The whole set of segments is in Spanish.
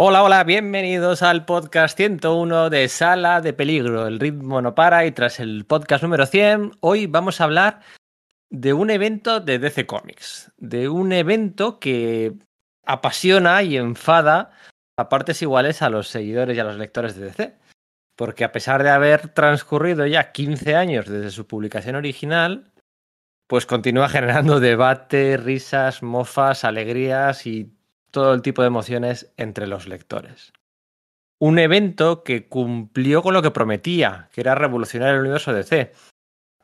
Hola, hola, bienvenidos al podcast 101 de Sala de Peligro. El ritmo no para y tras el podcast número 100, hoy vamos a hablar de un evento de DC Comics, de un evento que apasiona y enfada a partes iguales a los seguidores y a los lectores de DC. Porque a pesar de haber transcurrido ya 15 años desde su publicación original, pues continúa generando debate, risas, mofas, alegrías y todo el tipo de emociones entre los lectores. Un evento que cumplió con lo que prometía, que era revolucionar el universo DC.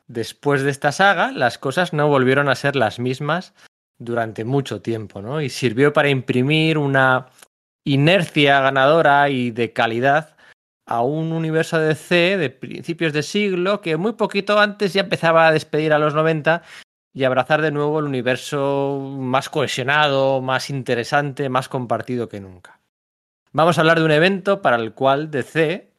Después de esta saga, las cosas no volvieron a ser las mismas durante mucho tiempo, ¿no? Y sirvió para imprimir una inercia ganadora y de calidad a un universo DC de principios de siglo que muy poquito antes ya empezaba a despedir a los 90 y abrazar de nuevo el universo más cohesionado, más interesante, más compartido que nunca. Vamos a hablar de un evento para el cual DC,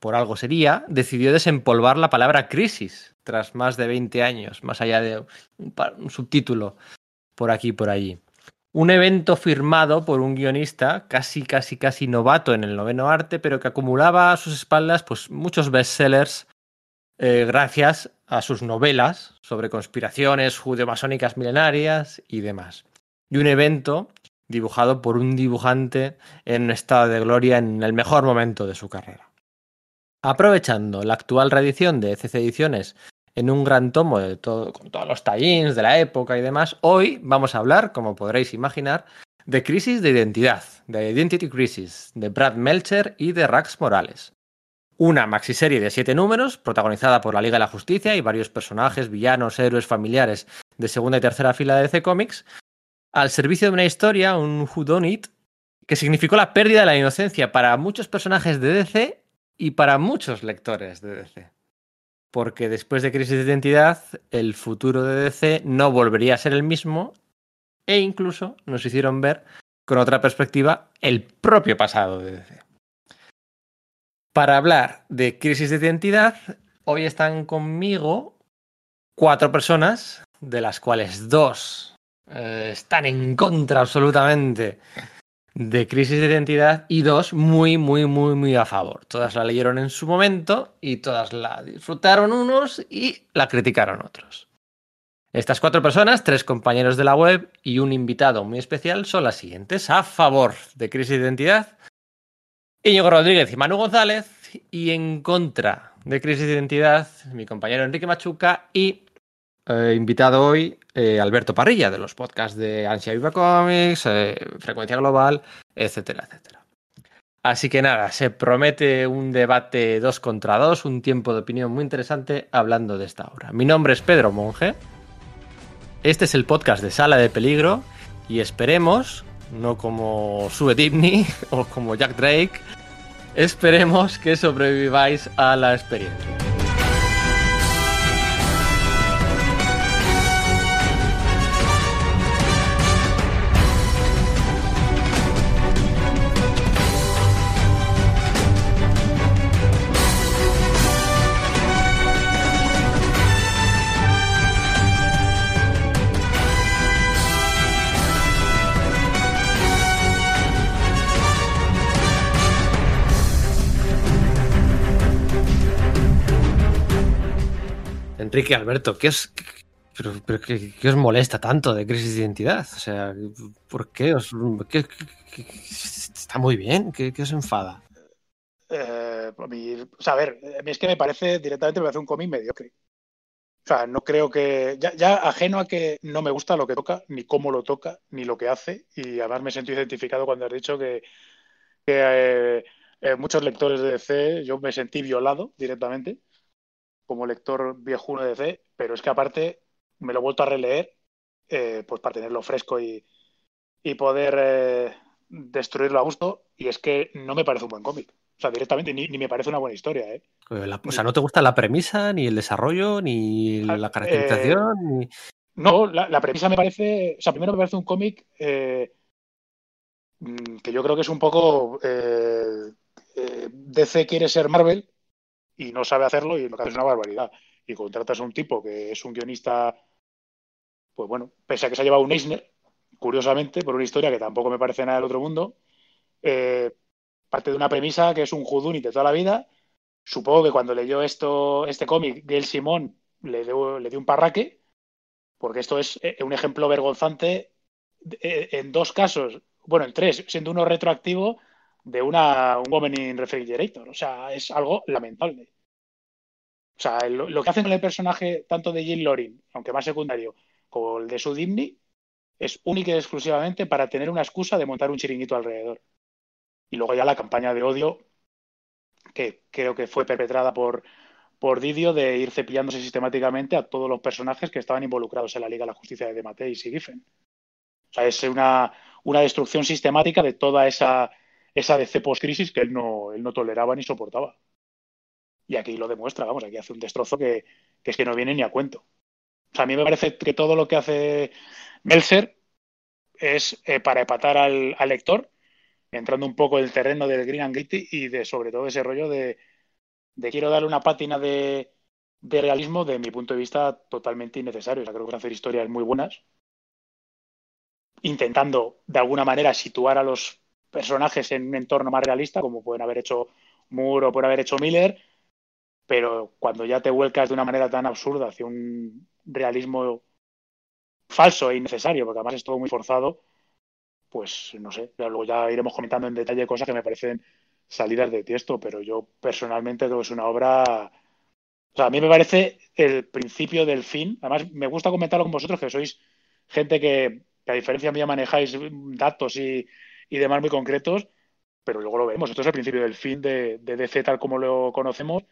por algo sería, decidió desempolvar la palabra crisis tras más de 20 años, más allá de un, subtítulo por aquí y por allí. Un evento firmado por un guionista casi, casi, casi novato en el noveno arte, pero que acumulaba a sus espaldas pues, muchos bestsellers eh, gracias a sus novelas sobre conspiraciones judeomasónicas milenarias y demás. Y un evento dibujado por un dibujante en un estado de gloria en el mejor momento de su carrera. Aprovechando la actual reedición de ECC Ediciones en un gran tomo de todo, con todos los tallings de la época y demás, hoy vamos a hablar, como podréis imaginar, de Crisis de Identidad, de Identity Crisis, de Brad Melcher y de Rax Morales. Una maxiserie de siete números, protagonizada por la Liga de la Justicia y varios personajes, villanos, héroes, familiares de segunda y tercera fila de DC Comics, al servicio de una historia, un whodunit, que significó la pérdida de la inocencia para muchos personajes de DC y para muchos lectores de DC. Porque después de Crisis de Identidad, el futuro de DC no volvería a ser el mismo e incluso nos hicieron ver con otra perspectiva el propio pasado de DC. Para hablar de crisis de identidad, hoy están conmigo cuatro personas, de las cuales dos eh, están en contra absolutamente de crisis de identidad y dos muy, muy, muy, muy a favor. Todas la leyeron en su momento y todas la disfrutaron unos y la criticaron otros. Estas cuatro personas, tres compañeros de la web y un invitado muy especial son las siguientes. A favor de crisis de identidad, Íñigo Rodríguez y Manu González, y en contra de Crisis de Identidad, mi compañero Enrique Machuca y eh, invitado hoy eh, Alberto Parrilla de los podcasts de Ansia Viva Comics, eh, Frecuencia Global, etcétera, etcétera. Así que nada, se promete un debate dos contra dos, un tiempo de opinión muy interesante hablando de esta obra. Mi nombre es Pedro Monge. Este es el podcast de Sala de Peligro y esperemos no como Sue Dibney o como Jack Drake. Esperemos que sobreviváis a la experiencia. Enrique Alberto, ¿qué os, os molesta tanto de crisis de identidad? O sea, ¿por qué os está muy bien? ¿Qué, os enfada? Eh, o a ver, a mí es que me parece directamente me parece un cómic mediocre. O sea, no creo que. Ya, ajeno a que no me gusta lo que toca, ni cómo lo toca, ni lo que hace. Y además me siento identificado cuando has dicho que, eh, eh, muchos lectores de DC, yo me sentí violado directamente como lector viejuno de DC, pero es que aparte me lo he vuelto a releer eh, pues para tenerlo fresco y, poder eh, destruirlo a gusto. Y es que no me parece un buen cómic. O sea, directamente ni, me parece una buena historia. ¿eh? o sea, ¿no te gusta la premisa, ni el desarrollo, ni ah, la caracterización? No, la, premisa me parece. O sea, primero me parece un cómic mm, que yo creo que es un poco. DC quiere ser Marvel y no sabe hacerlo y lo que hace es una barbaridad. Y contratas a un tipo que es un guionista, pues bueno, pese a que se ha llevado un Eisner, curiosamente, por una historia que tampoco me parece nada del otro mundo, eh, parte de una premisa que es un Judunit de toda la vida. Supongo que cuando leyó esto, este cómic, Gail Simón le dio, le dio un parraque, porque esto es eh, un ejemplo vergonzante eh, en dos casos, bueno, en tres, siendo uno retroactivo de una, un Woman in Refrigerator. O sea, es algo lamentable. O sea, lo, que hacen con el personaje tanto de Jill Lorin, aunque más secundario, como el de su Dimni, es única y exclusivamente para tener una excusa de montar un chiringuito alrededor. Y luego ya la campaña de odio, que creo que fue perpetrada por, por Didio, de ir cepillándose sistemáticamente a todos los personajes que estaban involucrados en la Liga de la Justicia de Mateis y Giffen. O sea, es una, una destrucción sistemática de toda esa, esa DC post-crisis que él no, él no toleraba ni soportaba. Y aquí lo demuestra, vamos, aquí hace un destrozo que, que es que no viene ni a cuento. O sea, a mí me parece que todo lo que hace Melser es eh, para epatar al, al, lector, entrando un poco en el terreno del Green and Gritty y de sobre todo ese rollo de, de quiero darle una pátina de, de, realismo de mi punto de vista totalmente innecesario. O sea, creo que hacer historias muy buenas, intentando de alguna manera situar a los personajes en un entorno más realista, como pueden haber hecho Moore o pueden haber hecho Miller, pero cuando ya te vuelcas de una manera tan absurda hacia un realismo falso e innecesario, porque además es todo muy forzado, pues no sé, ya luego ya iremos comentando en detalle cosas que me parecen salidas de tiesto, pero yo personalmente creo que es una obra, o sea, a mí me parece el principio del fin, además me gusta comentarlo con vosotros, que sois gente que, que a diferencia mía manejáis datos y, y demás muy concretos, pero luego lo vemos, esto es el principio del fin de, de DC tal como lo conocemos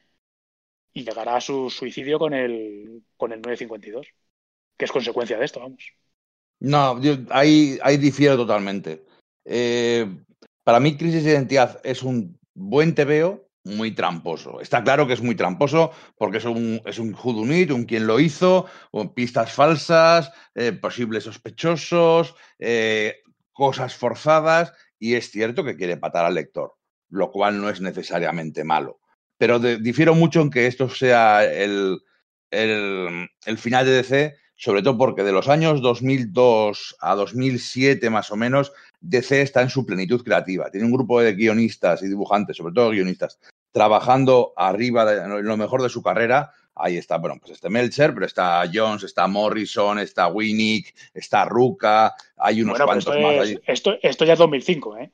y llegará a su suicidio con el, con el 952, que es consecuencia de esto, vamos. No, yo ahí, difiero totalmente. Eh, para mí, Crisis de Identidad es un buen tebeo muy tramposo. Está claro que es muy tramposo porque es un, es un Judunit, un quien lo hizo, pistas falsas, eh, posibles sospechosos, eh, cosas forzadas, y es cierto que quiere patar al lector, lo cual no es necesariamente malo pero difiero mucho en que esto sea el, el, final de DC, sobre todo porque de los años 2002 a 2007 más o menos, DC está en su plenitud creativa. Tiene un grupo de guionistas y dibujantes, sobre todo guionistas, trabajando arriba de lo mejor de su carrera. Ahí está, bueno, pues este Melcher, pero está Jones, está Morrison, está Winnick, está Ruka, hay unos bueno, cuantos esto más. Es, Allí. Esto, esto ya es 2005, ¿eh?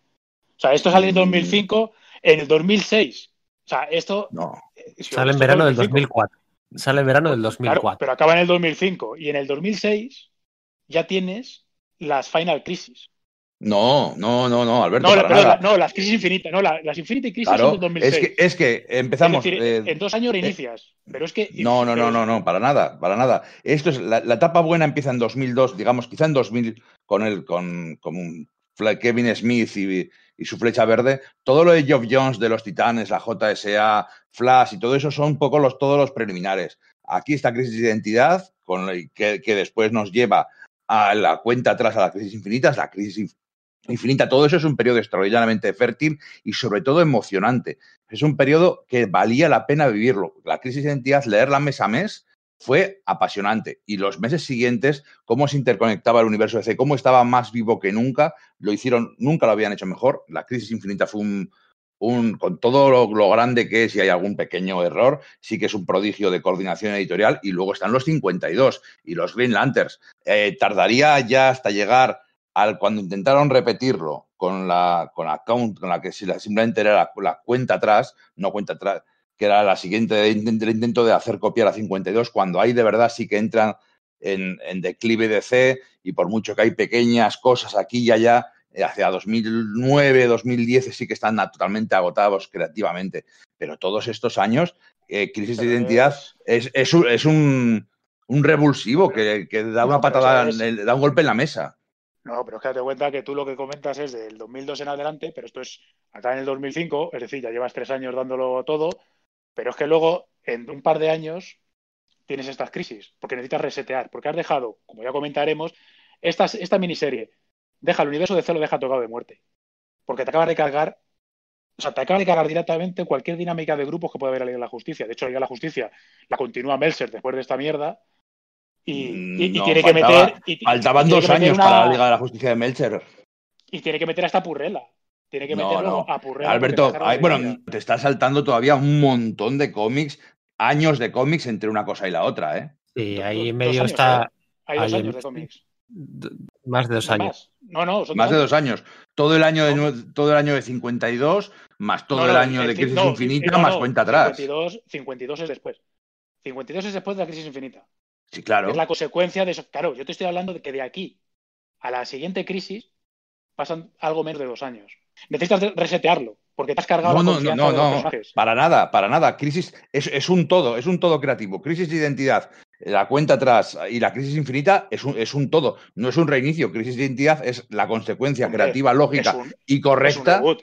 O sea, esto sale en 2005, en el 2006 o sea, esto. No. Si Sale en verano del 2004. Sale en verano del 2004. Claro, pero acaba en el 2005. Y en el 2006 ya tienes las Final Crisis. No, no, no, no, Alberto. No, pero, nada. no las crisis infinitas. No, la, las Infinity Crisis Claro, son del 2006. es que, es que empezamos. Es decir, eh, en dos años reinicias. pero es que. No, no, no, no, no, para nada, para nada. Esto es la, la etapa buena empieza en 2002, digamos, quizá en 2000 con el con, con Kevin Smith y, y, su flecha verde. Todo lo de Geoff Jones de los Titanes, la JSA, Flash y todo eso son un poco los todos los preliminares. Aquí está crisis de identidad con que, que después nos lleva a la cuenta atrás a la crisis infinita, la crisis infinita. Todo eso es un periodo extraordinariamente fértil y sobre todo emocionante. Es un periodo que valía la pena vivirlo. La crisis de identidad, leerla mes a mes, fue apasionante. Y los meses siguientes, cómo se interconectaba el universo DC, cómo estaba más vivo que nunca, lo hicieron, nunca lo habían hecho mejor. La crisis infinita fue un, un con todo lo, grande que es y hay algún pequeño error, sí que es un prodigio de coordinación editorial. Y luego están los 52 y los Green Lanterns. Eh, tardaría ya hasta llegar al cuando intentaron repetirlo con la, con la count, con la que simplemente era la, la cuenta atrás, no cuenta atrás, que era la siguiente del intento de hacer copiar a 52, cuando ahí de verdad sí que entran en, en declive de C y por mucho que hay pequeñas cosas aquí y allá, eh, hacia 2009, 2010 sí que están totalmente agotados creativamente. Pero todos estos años, eh, Crisis de Identidad es, es, un, es un, un, revulsivo que, que da una patada, es... da un golpe en la mesa. No, pero es que date cuenta que tú lo que comentas es del 2002 en adelante, pero esto es acá en el 2005, es decir, ya llevas tres años dándolo todo, pero es que luego, en un par de años, tienes estas crisis, porque necesitas resetear, porque has dejado, como ya comentaremos, esta, esta miniserie, deja el universo de C lo deja tocado de muerte, porque te acaba de cargar, o sea, te acaba de cargar directamente cualquier dinámica de grupos que pueda haber de la Justicia. De hecho, la Liga de la Justicia la continúa Melser después de esta mierda, y, y, no, y, tiene faltaba, que meter. Y, faltaban dos años una... para la Liga de la Justicia de Melcher. Y tiene que meter a esta purrela. Tiene que No, meterlo no. a Purrell. Alberto, ay, bueno, te está saltando todavía un montón de cómics, años de cómics entre una cosa y la otra, ¿eh? Sí, ahí en medio años, está ¿eh? Hay dos hay años de cómics. más de dos años. más. No, no, son Más de dos años. Todo el año de, todo el año de 52, más todo No, el año de Crisis no, Infinita, no, más cuenta atrás. 52, 52 es después. 52 es después de la crisis infinita. Sí, claro. Es la consecuencia de eso. Claro, yo te estoy hablando de que de aquí a la siguiente crisis pasan algo menos de dos años. Necesitas resetearlo, porque te has cargado No, la no, no, confianza no, de los no, para nada, para nada. Crisis es, es un todo, es un todo creativo. Crisis de identidad, la cuenta atrás y la crisis infinita es un, es un todo. No es un reinicio. Crisis de identidad es la consecuencia Hombre, creativa, lógica un, y es un correcta. reboot.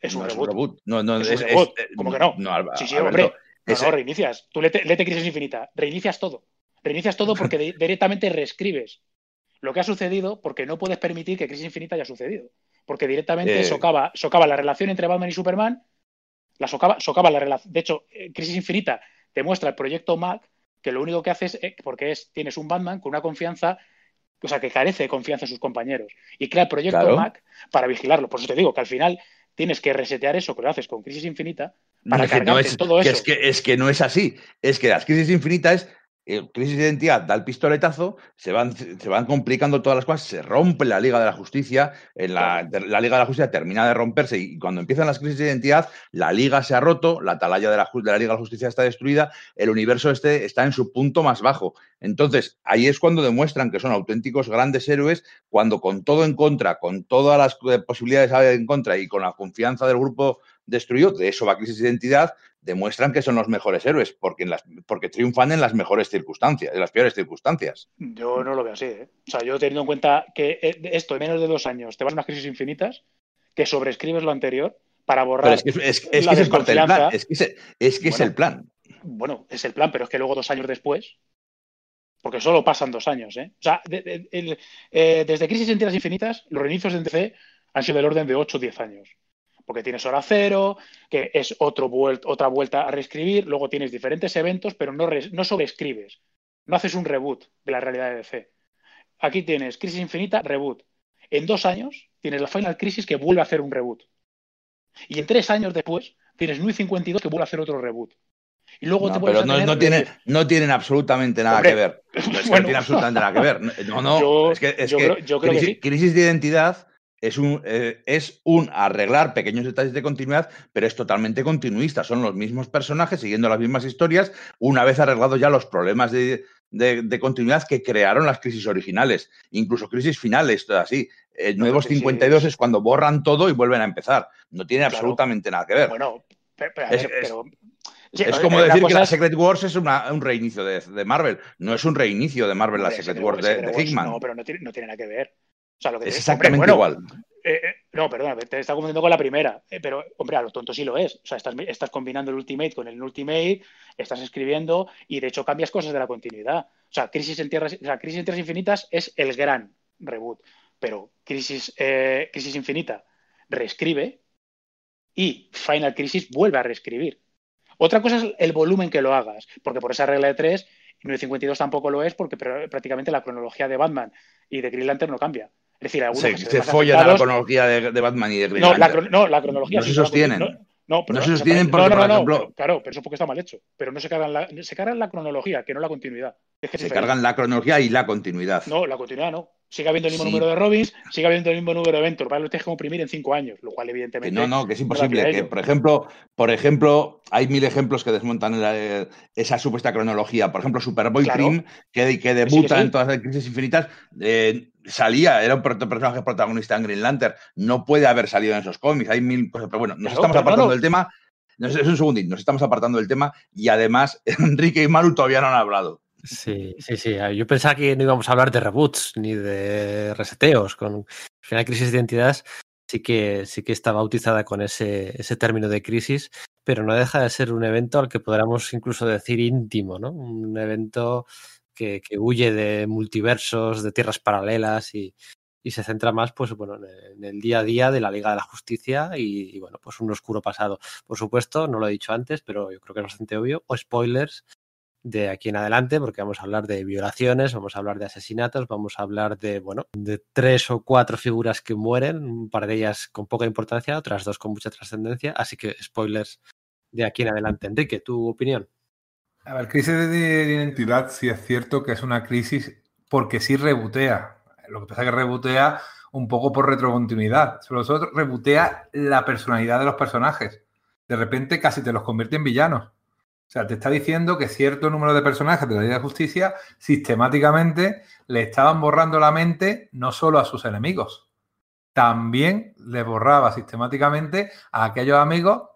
Es un no reboot. No, no, Es es, un es- reboot. ¿Cómo que no? Alba- Sí, sí, Alberto, hombre. No, es- no, reinicias. Tú lete, lete Crisis Infinita. Reinicias todo. Reinicias todo porque de- directamente reescribes lo que ha sucedido porque no puedes permitir que Crisis Infinita haya sucedido. Porque directamente Eh. socava, socava la relación entre Batman y Superman. La socava, socava la relación. De hecho, eh, Crisis Infinita te muestra el proyecto Mac que lo único que hace es, eh, porque es, tienes un Batman con una confianza, o sea, que carece de confianza en sus compañeros. Y crea el proyecto Claro. Mac para vigilarlo. Por eso te digo que al final tienes que resetear eso que lo haces con Crisis Infinita para es que no es, todo que eso. es que es que no es así. Es que las crisis infinitas, eh, crisis de identidad da el pistoletazo, se van, se van complicando todas las cosas, se rompe la Liga de la Justicia, en la, la Liga de la Justicia termina de romperse y cuando empiezan las crisis de identidad, la Liga se ha roto, la atalaya de la, de la Liga de la Justicia está destruida, el universo este está en su punto más bajo. Entonces, ahí es cuando demuestran que son auténticos grandes héroes, cuando con todo en contra, con todas las eh, posibilidades en contra y con la confianza del grupo destruido, de eso va Crisis de Identidad, demuestran que son los mejores héroes, porque, en las, porque triunfan en las mejores circunstancias, en las peores circunstancias. Yo no lo veo así. ¿eh? O sea, yo teniendo en cuenta que eh, esto en menos de dos años te vas a unas crisis infinitas, que sobreescribes lo anterior para borrar. Pero es que es, es- es la que ese es parte del plan, desconfianza. es que, ese- es, que es Bueno. el plan. Bueno, es el plan, pero es que luego dos años después, porque solo pasan dos años, ¿eh? O sea, de- de- el- eh, desde Crisis en Tierras Infinitas, los reinicios de DC han sido del orden de 8 o 10 años. Porque tienes hora cero, que es otro vuel- otra vuelta a reescribir, luego tienes diferentes eventos, pero no, no sobreescribes. No haces un reboot de la realidad de DC. Aquí tienes Crisis Infinita, reboot. En dos años tienes la Final Crisis que vuelve a hacer un reboot. Y en tres años después tienes New 52 que vuelve a hacer otro reboot. Y luego te No, vuelves pero no, tener no, tienen absolutamente nada Hombre, que ver. Es que no bueno. tiene absolutamente nada que ver. No, no, Yo- es que, es yo que creo- yo creo que sí. crisis de identidad es un, eh, es un arreglar pequeños detalles de continuidad, pero es totalmente continuista. Son los mismos personajes siguiendo las mismas historias, una vez arreglados ya los problemas de, de- de continuidad que crearon las crisis originales, incluso crisis finales, todo así. Eh, No, Nuevos crisis- 52 es cuando borran todo y vuelven a empezar. No tiene Claro. absolutamente nada que ver. Bueno, pero, Es- sí, eh, como una decir que la Secret Wars es una- un reinicio de, de Marvel. No es un reinicio de Marvel la Secret Wars de Wars, Hickman. No, pero no tiene, no tiene nada que ver. O sea, lo que es te- exactamente hombre, bueno, igual. eh, eh, no, perdona, te está confundiendo con la primera. eh, pero, hombre, a lo tonto sí lo es. O sea, estás, estás combinando el Ultimate con el Ultimate, estás escribiendo y de hecho cambias cosas de la continuidad. O sea, Crisis en Tierras, o sea, Crisis en Tierras Infinitas es el gran reboot. Pero Crisis, eh, Crisis Infinita reescribe y Final Crisis vuelve a reescribir. Otra cosa es el volumen que lo hagas, porque por esa regla de 3, 952 tampoco lo es, porque pr- prácticamente la cronología de Batman y de Green Lantern no cambia. Es decir, algunos Se, se follan a la cronología de, de Batman y de Green no, la, no, la cronología No se sostienen. No, no, pero No se sostienen porque, no, por no, ejemplo- no, claro, pero eso es porque está mal hecho. Pero no se cargan la, se cargan la cronología, que no la continuidad. Es que es Se diferente. cargan la cronología y la continuidad. No, la continuidad no. Sigue habiendo el mismo Sí. número de Robins, sigue habiendo el mismo número de eventos. Para lo tienes que comprimir en cinco años, lo cual evidentemente. no, no, que es imposible. Que, por ejemplo, por ejemplo, hay mil ejemplos que desmontan la- esa supuesta cronología. Por ejemplo, Superboy Claro. Prim, que, que debuta sí. en todas las crisis infinitas, eh, salía, era un personaje protagonista en Green Lantern. No puede haber salido en esos cómics. Hay mil cosas. Pero bueno, nos Claro, estamos apartando no. del tema. Nos, es un segundín, nos estamos apartando del tema y además Enrique y Maru todavía no han hablado. Sí, sí, sí. Ah, Yo pensaba que no íbamos a hablar de reboots ni de reseteos. Con al final crisis de identidad sí que sí que está bautizada con ese, ese término de crisis, pero no deja de ser un evento al que podríamos incluso decir íntimo, ¿no? Un evento que, que huye de multiversos, de tierras paralelas y, se centra más, pues bueno, en el día a día de la Liga de la Justicia y, y, bueno, pues un oscuro pasado. Por supuesto, no lo he dicho antes, pero yo creo que es bastante obvio. O spoilers de aquí en adelante, porque vamos a hablar de violaciones, vamos a hablar de asesinatos, vamos a hablar de, bueno, de tres o cuatro figuras que mueren, un par de ellas con poca importancia, otras dos con mucha trascendencia, así que spoilers de aquí en adelante. Enrique, ¿tu opinión? A ver, crisis de identidad sí es cierto que es una crisis porque sí rebotea. Lo que pasa es que rebotea un poco por retrocontinuidad. Sobre todo rebotea la personalidad de los personajes. De repente casi te los convierte en villanos. Sea, te está diciendo que cierto número de personajes de la Liga de Justicia sistemáticamente le estaban borrando la mente no solo a sus enemigos, también le borraba sistemáticamente a aquellos amigos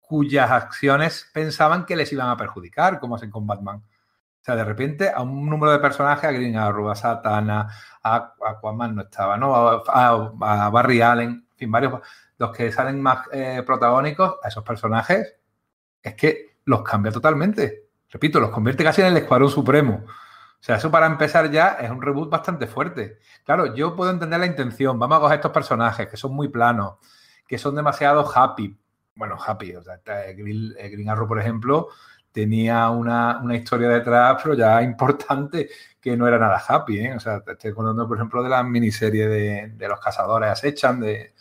cuyas acciones pensaban que les iban a perjudicar, como hacen con Batman. O sea, de repente a un número de personajes, a Green Arrow, a Satana, a Aquaman no estaba, ¿no? A, Barry Allen, en fin, varios, los que salen más eh, protagónicos, a esos personajes, es que los cambia totalmente. Repito, los convierte casi en el Escuadrón Supremo. O sea, eso para empezar ya es un reboot bastante fuerte. Claro, yo puedo entender la intención. Vamos a coger estos personajes que son muy planos, que son demasiado happy. Bueno, happy. O sea, Green, Green Arrow, por ejemplo, tenía una, historia detrás, pero ya importante, que no era nada happy. ¿eh? O sea, te estoy contando, por ejemplo, de la miniserie de, de los cazadores acechan, de,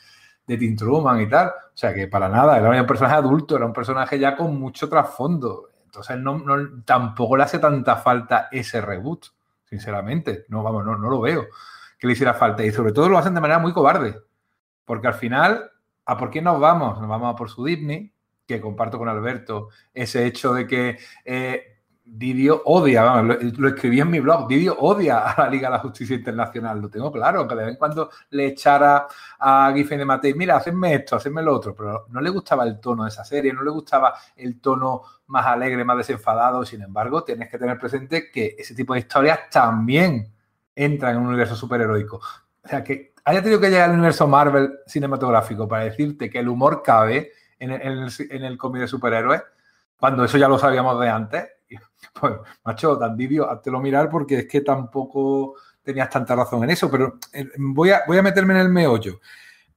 de Tim Truman y tal. O sea, que para nada, era un personaje adulto, era un personaje ya con mucho trasfondo. Entonces no, tampoco le hace tanta falta ese reboot, sinceramente. No, vamos, no, no lo veo que le hiciera falta. Y sobre todo lo hacen de manera muy cobarde. Porque al final, ¿a por qué nos vamos? Nos vamos a por su Disney, que comparto con Alberto, ese hecho de que eh, Didio odia, lo, escribí en mi blog, Didio odia a la Liga de la Justicia Internacional, lo tengo claro, aunque de vez en cuando le echara a Giffen de Matei, mira, hacedme esto, hacedme lo otro, pero no le gustaba el tono de esa serie, no le gustaba el tono más alegre, más desenfadado, sin embargo, tienes que tener presente que ese tipo de historias también entran en un universo superheroico. O sea, que haya tenido que llegar al universo Marvel cinematográfico para decirte que el humor cabe en el, en el cómic de superhéroes, cuando eso ya lo sabíamos de antes, pues, macho, tan vídeo, lo mirar porque es que tampoco tenías tanta razón en eso, pero eh, voy a, voy a meterme en el meollo.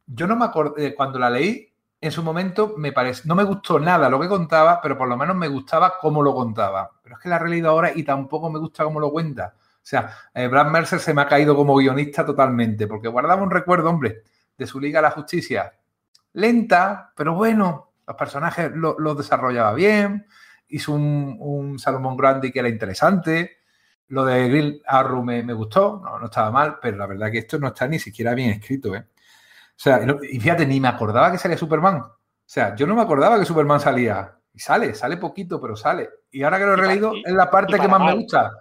Yo no me acordé, eh, cuando la leí, en su momento me parece, no me gustó nada lo que contaba, pero por lo menos me gustaba cómo lo contaba. Pero es que la he releído ahora y tampoco me gusta cómo lo cuenta. O sea, eh, Brad Mercer se me ha caído como guionista totalmente, porque guardaba un recuerdo, hombre, de su Liga a la Justicia. Lenta, pero bueno, los personajes los desarrollaba bien, hizo un, un Salomón Grande que era interesante. Lo de Grill Arrow me, gustó, no, estaba mal, pero la verdad que esto no está ni siquiera bien escrito. ¿eh? O sea, y fíjate, ni me acordaba que salía Superman. O sea, yo no me acordaba que Superman salía. Y sale, sale poquito, pero sale. Y ahora que lo he releído, es la parte que más me gusta.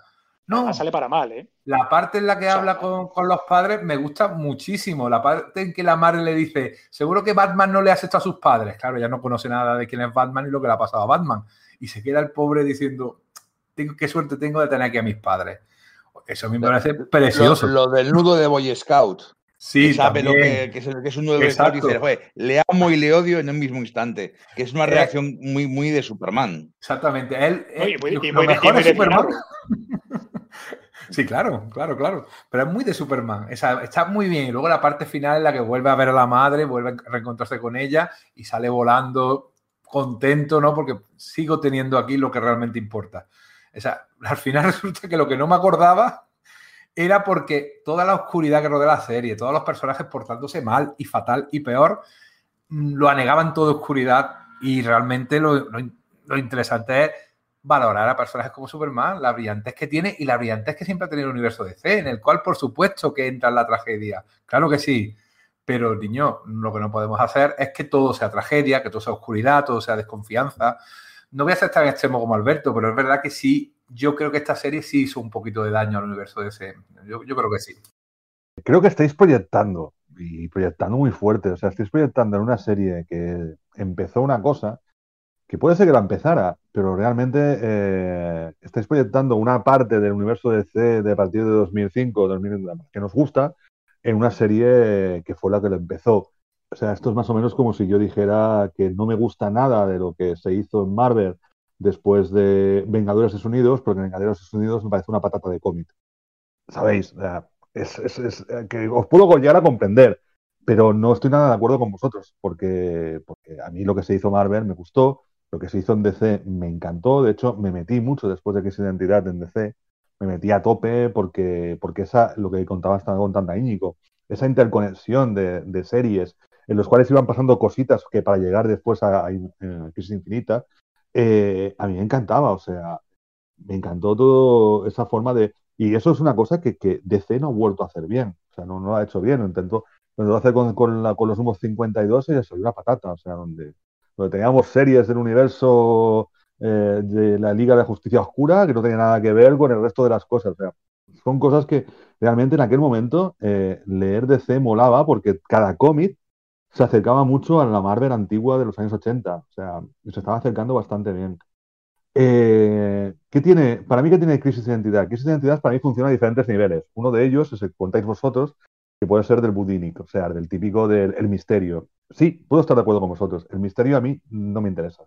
No, sale para mal, ¿eh? La parte en la que habla con, con, los padres me gusta muchísimo. La parte en que la madre le dice, seguro que Batman no le hace esto a sus padres. Claro, ya no conoce nada de quién es Batman y lo que le ha pasado a Batman y se queda el pobre diciendo, tengo, qué suerte tengo de tener aquí a mis padres. Eso a mí me parece precioso. Lo, del nudo de Boy Scout. Sí, sabe lo que, es, un de Boy Scout y dice, le amo y le odio en el mismo instante. Que es una eh, reacción muy, muy de Superman. Exactamente. Él, lo mejor es Superman. Sí, claro, claro, claro. Pero es muy de Superman. está muy bien. Y luego la parte final en la que vuelve a ver a la madre, vuelve a reencontrarse con ella y sale volando contento, ¿no? Porque sigo teniendo aquí lo que realmente importa. O sea, al final resulta que lo que no me acordaba era porque toda la oscuridad que rodea la serie, todos los personajes portándose mal y fatal y peor, mm, lo anegaban toda oscuridad y realmente lo, interesante es valorar a personajes como Superman, la brillantez que tiene y la brillantez que siempre ha tenido el universo de C, en el cual por supuesto que entra en la tragedia. Claro que sí, pero, niño, lo que no podemos hacer es que todo sea tragedia, que todo sea oscuridad, todo sea desconfianza. No voy a ser tan extremo como Alberto, pero es verdad que sí, yo creo que esta serie sí hizo un poquito de daño al universo de ese. Yo, creo que sí. Creo que estáis proyectando, y proyectando muy fuerte. O sea, estáis proyectando en una serie que empezó una cosa, que puede ser que la empezara, pero realmente eh, estáis proyectando una parte del universo de C de partir de 2005, 2000, que nos gusta, en una serie que fue la que lo empezó. O sea, esto es más o menos como si yo dijera que no me gusta nada de lo que se hizo en Marvel después de Vengadores de Unidos, porque Vengadores de Unidos me parece una patata de cómic. ¿Sabéis? es, es, eh, que os puedo llegar a comprender, pero no estoy nada de acuerdo con vosotros, porque, porque a mí lo que se hizo Marvel me gustó, Lo que se hizo en DC me encantó. De hecho, me metí mucho después de que esa identidad en DC. Me metí a tope porque, porque esa, lo que contaba estaba contando Íñigo, esa interconexión de, de, series en los cuales iban pasando cositas que para llegar después a, a, a Crisis Infinita, eh, a mí me encantaba. O sea, me encantó toda esa forma de... Y eso es una cosa que, DC no ha vuelto a hacer bien. O sea, no, lo ha hecho bien. Lo intentó, lo intentó hacer con, con, los números 52 y ya salió una patata. O sea, donde, donde teníamos series del universo eh, de la Liga de Justicia Oscura que no tenía nada que ver con el resto de las cosas. O sea, son cosas que realmente en aquel momento eh, leer DC molaba porque cada cómic se acercaba mucho a la Marvel antigua de los años 80. O sea, se estaba acercando bastante bien. Eh, ¿qué tiene, para mí, ¿qué tiene crisis de identidad? Crisis de identidad para mí funciona a diferentes niveles. Uno de ellos es el que contáis vosotros, que puede ser del budinic, o sea, del típico del el misterio. Sí, puedo estar de acuerdo con vosotros. El misterio a mí no me interesa.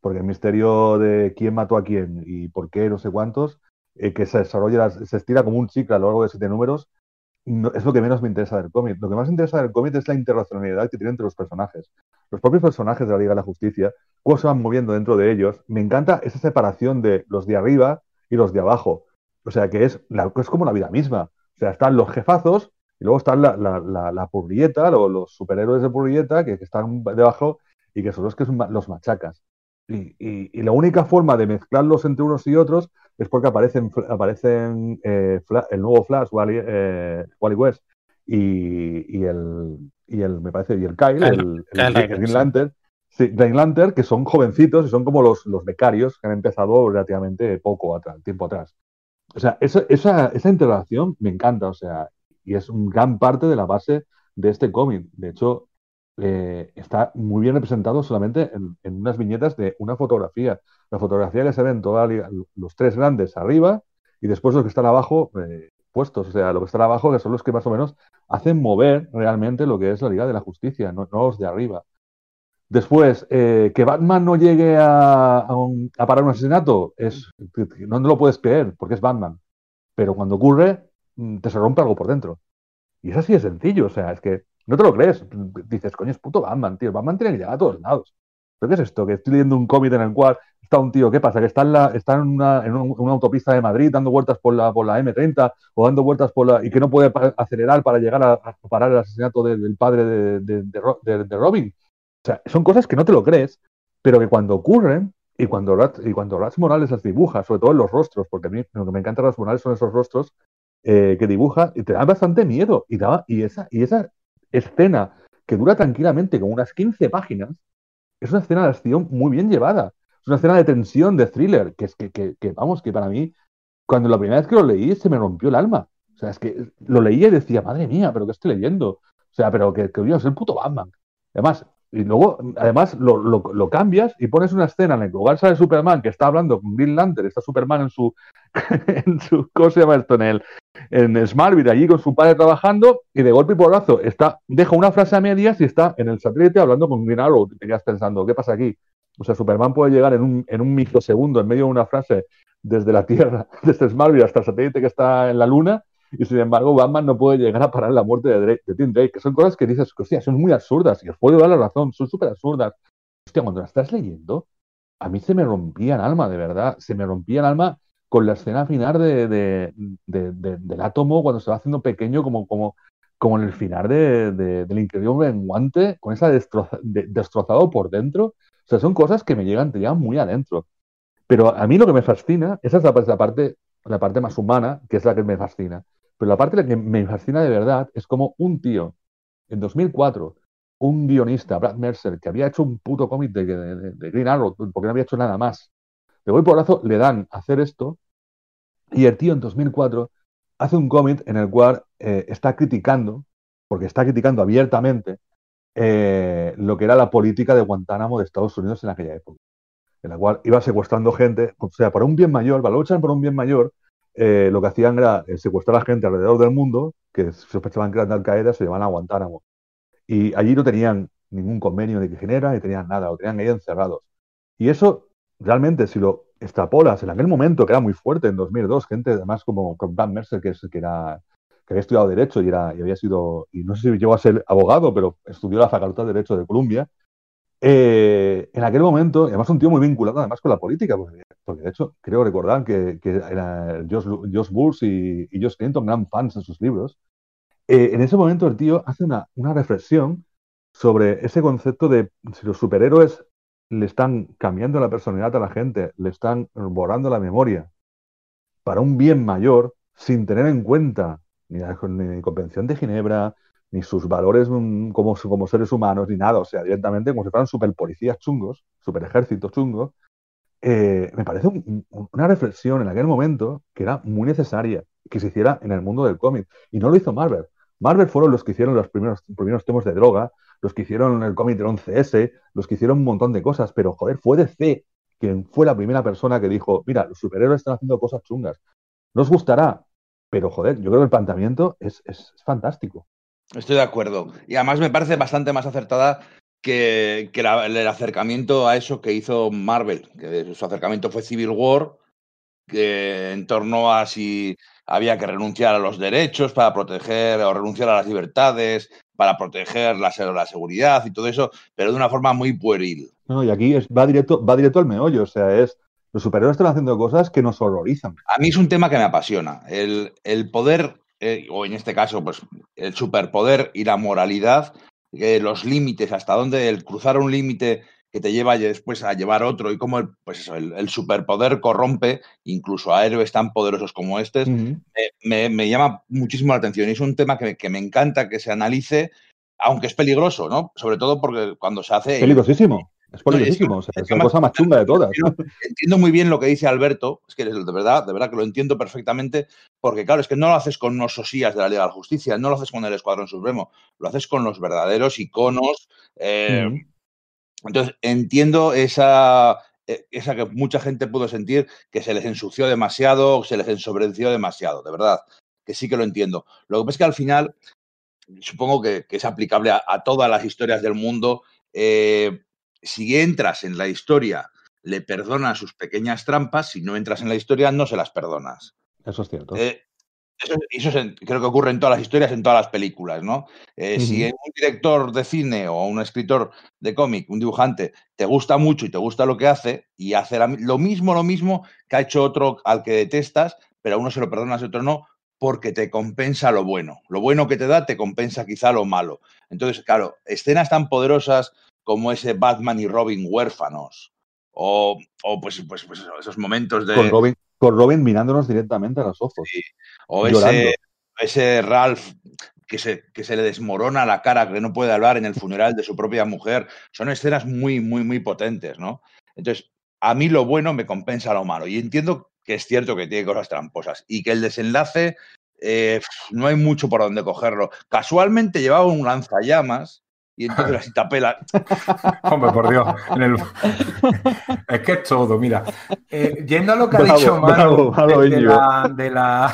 Porque el misterio de quién mató a quién y por qué, no sé cuántos, eh, que se desarrolla, se estira como un chicle a lo largo de siete números, no, es lo que menos me interesa del cómic. Lo que más me interesa del cómic es la interracionalidad que tiene entre los personajes. Los propios personajes de la Liga de la Justicia, cómo se van moviendo dentro de ellos. Me encanta esa separación de los de arriba y los de abajo. O sea, que es, la, es como la vida misma. O sea, están los jefazos y luego están la, la, la, la purrieta, los, superhéroes de purrieta que, que, están debajo y que son los que son los machacas. Y, y, la única forma de mezclarlos entre unos y otros es porque aparecen, aparecen eh, el nuevo Flash, Wally, eh, Wally West, y, y, el, y el, me parece, y el Kyle, el, el, el Green Lantern, sí, Green Lantern, que son jovencitos y son como los, los becarios que han empezado relativamente poco atrás, tiempo atrás. O sea, esa, esa, esa integración me encanta, o sea, y es un gran parte de la base de este cómic. De hecho, eh, está muy bien representado solamente en, en, unas viñetas de una fotografía. La fotografía que se ven todos los tres grandes arriba y después los que están abajo eh, puestos. O sea, los que están abajo que son los que más o menos hacen mover realmente lo que es la Liga de la Justicia, no, no los de arriba. Después, eh, que Batman no llegue a, a, parar un asesinato, es, no, no lo puedes creer porque es Batman. Pero cuando ocurre, mm, te se rompe algo por dentro. Y es así de sencillo. O sea, es que no te lo crees. Dices, coño, es puto Batman, tío. Batman tiene que llegar a todos lados. ¿Pero qué es esto? Que estoy leyendo un cómic en el cual está un tío, ¿qué pasa? Que está en, la, una, autopista de Madrid dando vueltas por la, por la M30 o dando vueltas por la. y que no puede acelerar para llegar a, parar el asesinato de, del padre de, Robin. O sea, son cosas que no te lo crees, pero que cuando ocurren y cuando, y cuando Rats Morales las dibuja, sobre todo en los rostros, porque a mí lo que me encanta de Rats Morales son esos rostros eh, que dibuja y te da bastante miedo. Y, da, y, esa, y esa escena que dura tranquilamente como unas 15 páginas, es una escena de acción muy bien llevada. Es una escena de tensión, de thriller, que es que, vamos, que para mí, cuando la primera vez que lo leí, se me rompió el alma. O sea, es que lo leía y decía, madre mía, pero ¿qué estoy leyendo? O sea, pero que, que es el puto Batman. Además, y luego, además, lo, lo, lo, cambias y pones una escena en la que lugar sale Superman, que está hablando con Green Lantern, está Superman en su, en su ¿cómo se llama esto? En, el, en Smallville, allí con su padre trabajando, y de golpe y porrazo está, deja una frase a medias y está en el satélite hablando con Green Arrow. Te quedas pensando, ¿qué pasa aquí? O sea, Superman puede llegar en un, en un microsegundo, en medio de una frase, desde la Tierra, desde Smallville hasta el satélite que está en la Luna, y sin embargo Batman no puede llegar a parar la muerte de, Drake, de Tim Drake, que son cosas que dices, hostia, son muy absurdas, y os puedo dar la razón, son súper absurdas. Hostia, cuando las estás leyendo, a mí se me rompía el alma, de verdad, se me rompía el alma con la escena final de, de, de, del átomo cuando se va haciendo pequeño como, como, como en el final del increíble en guante, con esa destroza, destrozado por dentro. O sea, son cosas que me llegan, te llegan muy adentro. Pero a mí lo que me fascina, esa es la, la parte, la parte más humana, que es la que me fascina. Pero la parte que me fascina de verdad es como un tío, en 2004, un guionista, Brad Mercer, que había hecho un puto cómic de, Green Arrow, porque no había hecho nada más. De golpe porrazo le dan a hacer esto, y el tío en 2004 hace un cómic en el cual eh, está criticando, porque está criticando abiertamente, eh, lo que era la política de Guantánamo de Estados Unidos en aquella época, en la cual iba secuestrando gente, o sea, por un bien mayor, para por un bien mayor, eh, lo que hacían era secuestrar a gente alrededor del mundo que sospechaban que eran de Al Qaeda, se llevaban a Guantánamo. Y allí no tenían ningún convenio de que genera, ni tenían nada, lo tenían ahí encerrados. Y eso, realmente, si lo extrapolas en aquel momento, que era muy fuerte en 2002, gente además como con Brad Mercer, que, es, que, era, que había estudiado Derecho y, era, y había sido, y no sé si llegó a ser abogado, pero estudió la Facultad de Derecho de Columbia, eh, en aquel momento, además un tío muy vinculado además con la política, porque, porque de hecho creo recordar que, que era Josh, Josh Bush y, y Josh Clinton gran fans en sus libros. Eh, en ese momento el tío hace una, una reflexión sobre ese concepto de si los superhéroes le están cambiando la personalidad a la gente, le están borrando la memoria para un bien mayor, sin tener en cuenta ni la, ni Convención de Ginebra, ni sus valores mm, como, como seres humanos, ni nada, o sea, directamente como si fueran super policías chungos, super ejércitos chungos, eh, me parece un, una reflexión en aquel momento que era muy necesaria que se hiciera en el mundo del cómic. Y no lo hizo Marvel. Marvel fueron los que hicieron los primeros, primeros temas de droga, los que hicieron el cómic del 11S, los que hicieron un montón de cosas, pero joder, fue DC quien fue la primera persona que dijo, mira, los superhéroes están haciendo cosas chungas. No os gustará, pero joder, yo creo que el planteamiento es, es fantástico. Estoy de acuerdo. Y además me parece bastante más acertada que, que la, el acercamiento a eso que hizo Marvel, que su acercamiento fue Civil War, que en torno a si había que renunciar a los derechos para proteger o renunciar a las libertades, para proteger la, la seguridad y todo eso, pero de una forma muy pueril. No, y aquí es, va, directo, va directo al meollo, o sea, es los superhéroes están haciendo cosas que nos horrorizan. A mí es un tema que me apasiona, el, el poder, eh, o en este caso, pues el superpoder y la moralidad, eh, los límites, hasta dónde el cruzar un límite que te lleva después a llevar otro y cómo el, pues eso, el, el, superpoder corrompe incluso a héroes tan poderosos como este, uh -huh. me, me, llama muchísimo la atención y es un tema que, que, me encanta que se analice, aunque es peligroso, ¿no? Sobre todo porque cuando se hace... Peligrosísimo. Es peligrosísimo, no, es, o sea, es, la cosa más chunga de todas. Entiendo muy bien lo que dice Alberto, es que de verdad, de verdad que lo entiendo perfectamente, porque claro, es que no lo haces con unos sosías de la Liga de la Justicia, no lo haces con el Escuadrón Supremo, lo haces con los verdaderos iconos. Eh, -huh. Entonces, entiendo esa, eh, esa que mucha gente pudo sentir que se les ensució demasiado, se les ensobreció demasiado, de verdad, que sí que lo entiendo. Lo que pasa es que al final, supongo que, que es aplicable a, a, todas las historias del mundo. Eh, si entras en la historia, le perdonas sus pequeñas trampas, si no entras en la historia, no se las perdonas. Eso es cierto. Eh, eso, eso es, creo que ocurre en todas las historias, en todas las películas, ¿no? Eh, uh -huh. Si un director de cine o un escritor de cómic, un dibujante, te gusta mucho y te gusta lo que hace, y hace la, lo mismo, lo mismo que ha hecho otro al que detestas, pero a uno se lo perdonas y a otro no, porque te compensa lo bueno. Lo bueno que te da te compensa quizá lo malo. Entonces, claro, escenas tan poderosas como ese Batman y Robin huérfanos, o, o pues, pues, pues, esos momentos de... Con Robin, con Robin mirándonos directamente a los ojos. Sí. O ese, ese, Ralph que se, que se le desmorona la cara, que no puede hablar en el funeral de su propia mujer. Son escenas muy, muy, muy potentes, ¿no? Entonces, a mí lo bueno me compensa lo malo. Y entiendo que es cierto que tiene cosas tramposas y que el desenlace eh, no hay mucho por donde cogerlo. Casualmente llevaba un lanzallamas y entonces así tapé la... Hombre, por Dios. El... es que es todo, mira. Eh, yendo a lo que bravo, ha dicho Manu bravo, bravo, de, de, la, de la...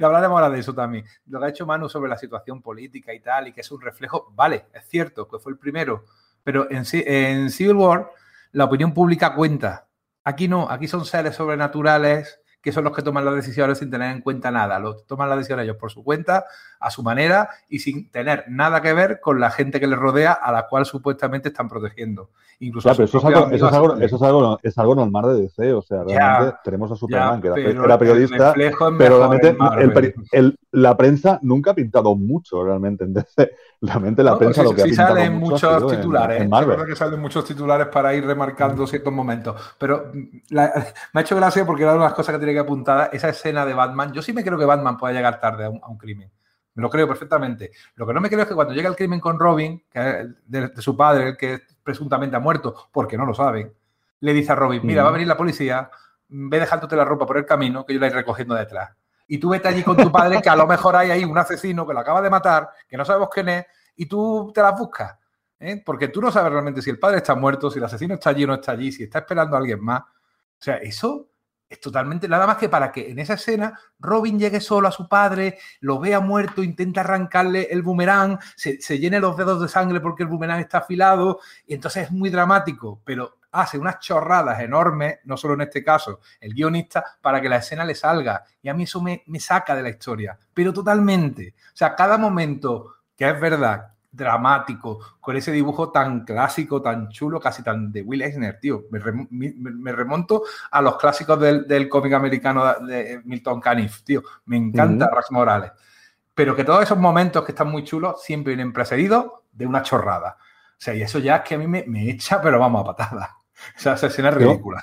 y hablaremos ahora de eso también. Lo que ha dicho Manu sobre la situación política y tal, y que es un reflejo, vale, es cierto que fue el primero, pero en, en Civil War la opinión pública cuenta. Aquí no, aquí son seres sobrenaturales que son los que toman las decisiones sin tener en cuenta nada. Lo toman las decisiones ellos por su cuenta, a su manera y sin tener nada que ver con la gente que les rodea a la cual supuestamente están protegiendo. Incluso ya, pero eso es, algo, eso, es algo, eso es, algo, es algo normal de DC. O sea, realmente ya, tenemos a Superman, ya, que era, era periodista, pero realmente el, el, la prensa nunca ha pintado mucho realmente en DC. Realmente la no, prensa pues lo que sí, ha pintado salen mucho muchos titulares. En, en Marvel. Creo que salen muchos titulares para ir remarcando ciertos momentos. Pero la, me ha hecho gracia porque era una de las cosas que tiene que apuntar. Esa escena de Batman. Yo sí me creo que Batman pueda llegar tarde a un, a un crimen. Me lo creo perfectamente. Lo que no me creo es que cuando llega el crimen con Robin, que de, de, su padre, el que presuntamente ha muerto, porque no lo saben, le dice a Robin, mira, mm. va a venir la policía, ve dejándote la ropa por el camino, que yo la iré recogiendo detrás. Y tú vete allí con tu padre, que a lo mejor hay ahí un asesino que lo acaba de matar, que no sabemos quién es, y tú te las buscas. ¿eh? Porque tú no sabes realmente si el padre está muerto, si el asesino está allí o no está allí, si está esperando a alguien más. O sea, eso es totalmente nada más que para que en esa escena Robin llegue solo a su padre, lo vea muerto, intenta arrancarle el boomerang, se, se, llene los dedos de sangre porque el boomerang está afilado y entonces es muy dramático, pero hace unas chorradas enormes, no solo en este caso, el guionista, para que la escena le salga. Y a mí eso me, me saca de la historia, pero totalmente. O sea, cada momento que es verdad dramático, con ese dibujo tan clásico, tan chulo, casi tan de Will Eisner, tío. Me, remonto a los clásicos del, cómic americano de Milton Caniff, tío. Me encanta Rax Morales. Pero que todos esos momentos que están muy chulos siempre vienen precedidos de una chorrada. O sea, y eso ya es que a mí me, echa, pero vamos a patadas. O sea, esa escena es ridícula.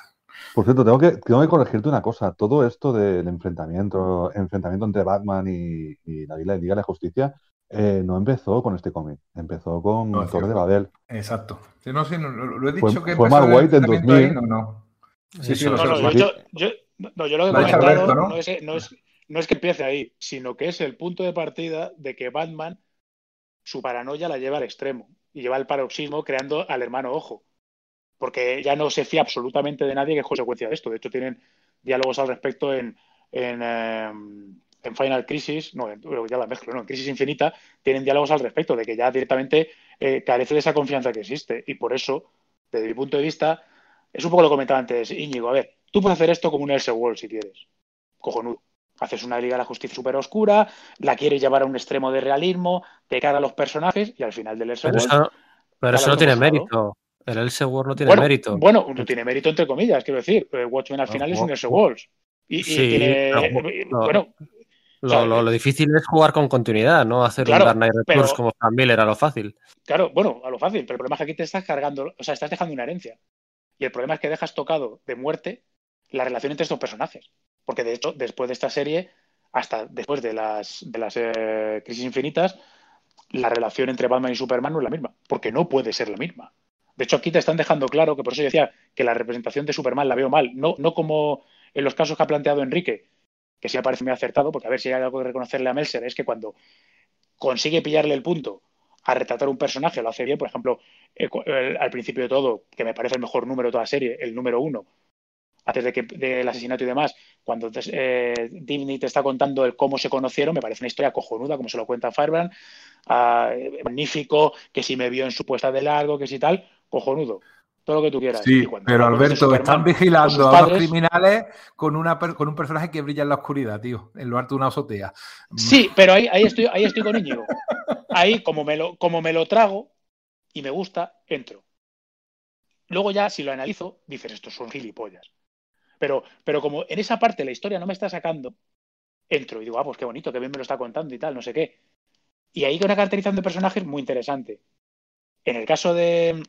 Por cierto, tengo que, tengo que corregirte una cosa. Todo esto del enfrentamiento, enfrentamiento entre Batman y, la Liga de la Justicia eh, no empezó con este cómic, empezó con Torre de Babel. Exacto. no, sí, lo, he dicho que fue Mark White en 2000. no, no. Sí, sí, lo no, yo, yo, no, yo, lo que he comentado ¿no? es, no, es, no es que empiece ahí, sino que es el punto de partida de que Batman, su paranoia la lleva al extremo y lleva al paroxismo creando al hermano ojo. Porque ya no se fía absolutamente de nadie que es consecuencia de esto. De hecho, tienen diálogos al respecto en, en em, en Final Crisis, no, ya la mezclo, no, en Crisis Infinita, tienen diálogos al respecto, de que ya directamente eh, carece de esa confianza que existe. Y por eso, desde mi punto de vista, es un poco lo que comentaba antes Íñigo. A ver, tú puedes hacer esto como un Elseworld si quieres. Cojonudo. Haces una Liga de la Justicia súper oscura, la quieres llevar a un extremo de realismo, te cara a los personajes y al final del Elseworld. Pero eso, no tiene mérito. El Elseworld no tiene mérito. Bueno, no tiene mérito entre comillas, quiero decir. Watchmen al final es un Elseworld. Y, y tiene, bueno, lo, difícil es jugar con continuidad, no hacer un Dark Knight Returns como Frank Miller a lo fácil. Claro, bueno, a lo fácil, pero el problema es que aquí te estás cargando, o sea, estás dejando una herencia. Y el problema es que dejas tocado de muerte la relación entre estos personajes. Porque de hecho, después de esta serie, hasta después de las, de las eh, crisis infinitas, la relación entre Batman y Superman no es la misma, porque no puede ser la misma. De hecho, aquí te están dejando claro que por eso yo decía que la representación de Superman la veo mal, no, no como en los casos que ha planteado Enrique, que sí me parece muy acertado, porque a ver si hay algo que reconocerle a Melser, es que cuando consigue pillarle el punto a retratar un personaje, lo hace bien, por ejemplo, al principio de todo, que me parece el mejor número de toda la serie, el número uno, antes de que del asesinato y demás, cuando eh, te está contando el cómo se conocieron, me parece una historia cojonuda, como se lo cuenta Firebrand, ah, magnífico, que si me vio en su puesta de largo, que si tal, cojonudo todo lo que tú quieras. Sí, pero Alberto, están vigilando a los criminales con, una, con un personaje que brilla en la oscuridad, tío, en lo alto de una azotea. Sí, pero ahí, ahí, estoy, ahí estoy con Íñigo. Ahí, como me, lo, como me lo trago y me gusta, entro. Luego ya, si lo analizo, dices, estos son gilipollas. Pero, pero como en esa parte la historia no me está sacando, entro y digo, ah, pues qué bonito, qué bien me lo está contando y tal, no sé qué. Y ahí hay una caracterización de personajes muy interesante. En el caso de,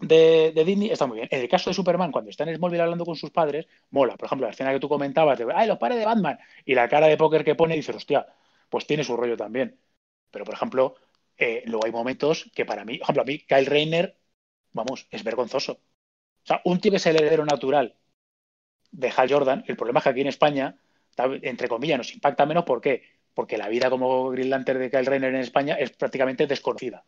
de, Disney está muy bien. En el caso de Superman, cuando está en Smallville hablando con sus padres, mola. Por ejemplo, la escena que tú comentabas de, ay, los padres de Batman, y la cara de póker que pone, dices, hostia, pues tiene su rollo también. Pero, por ejemplo, eh, luego hay momentos que para mí, por ejemplo, a mí, Kyle Rayner, vamos, es vergonzoso. O sea, un tío que es el heredero natural de Hal Jordan, el problema es que aquí en España, entre comillas, nos impacta menos. ¿Por qué? Porque la vida como Green de Kyle Rayner en España es prácticamente desconocida.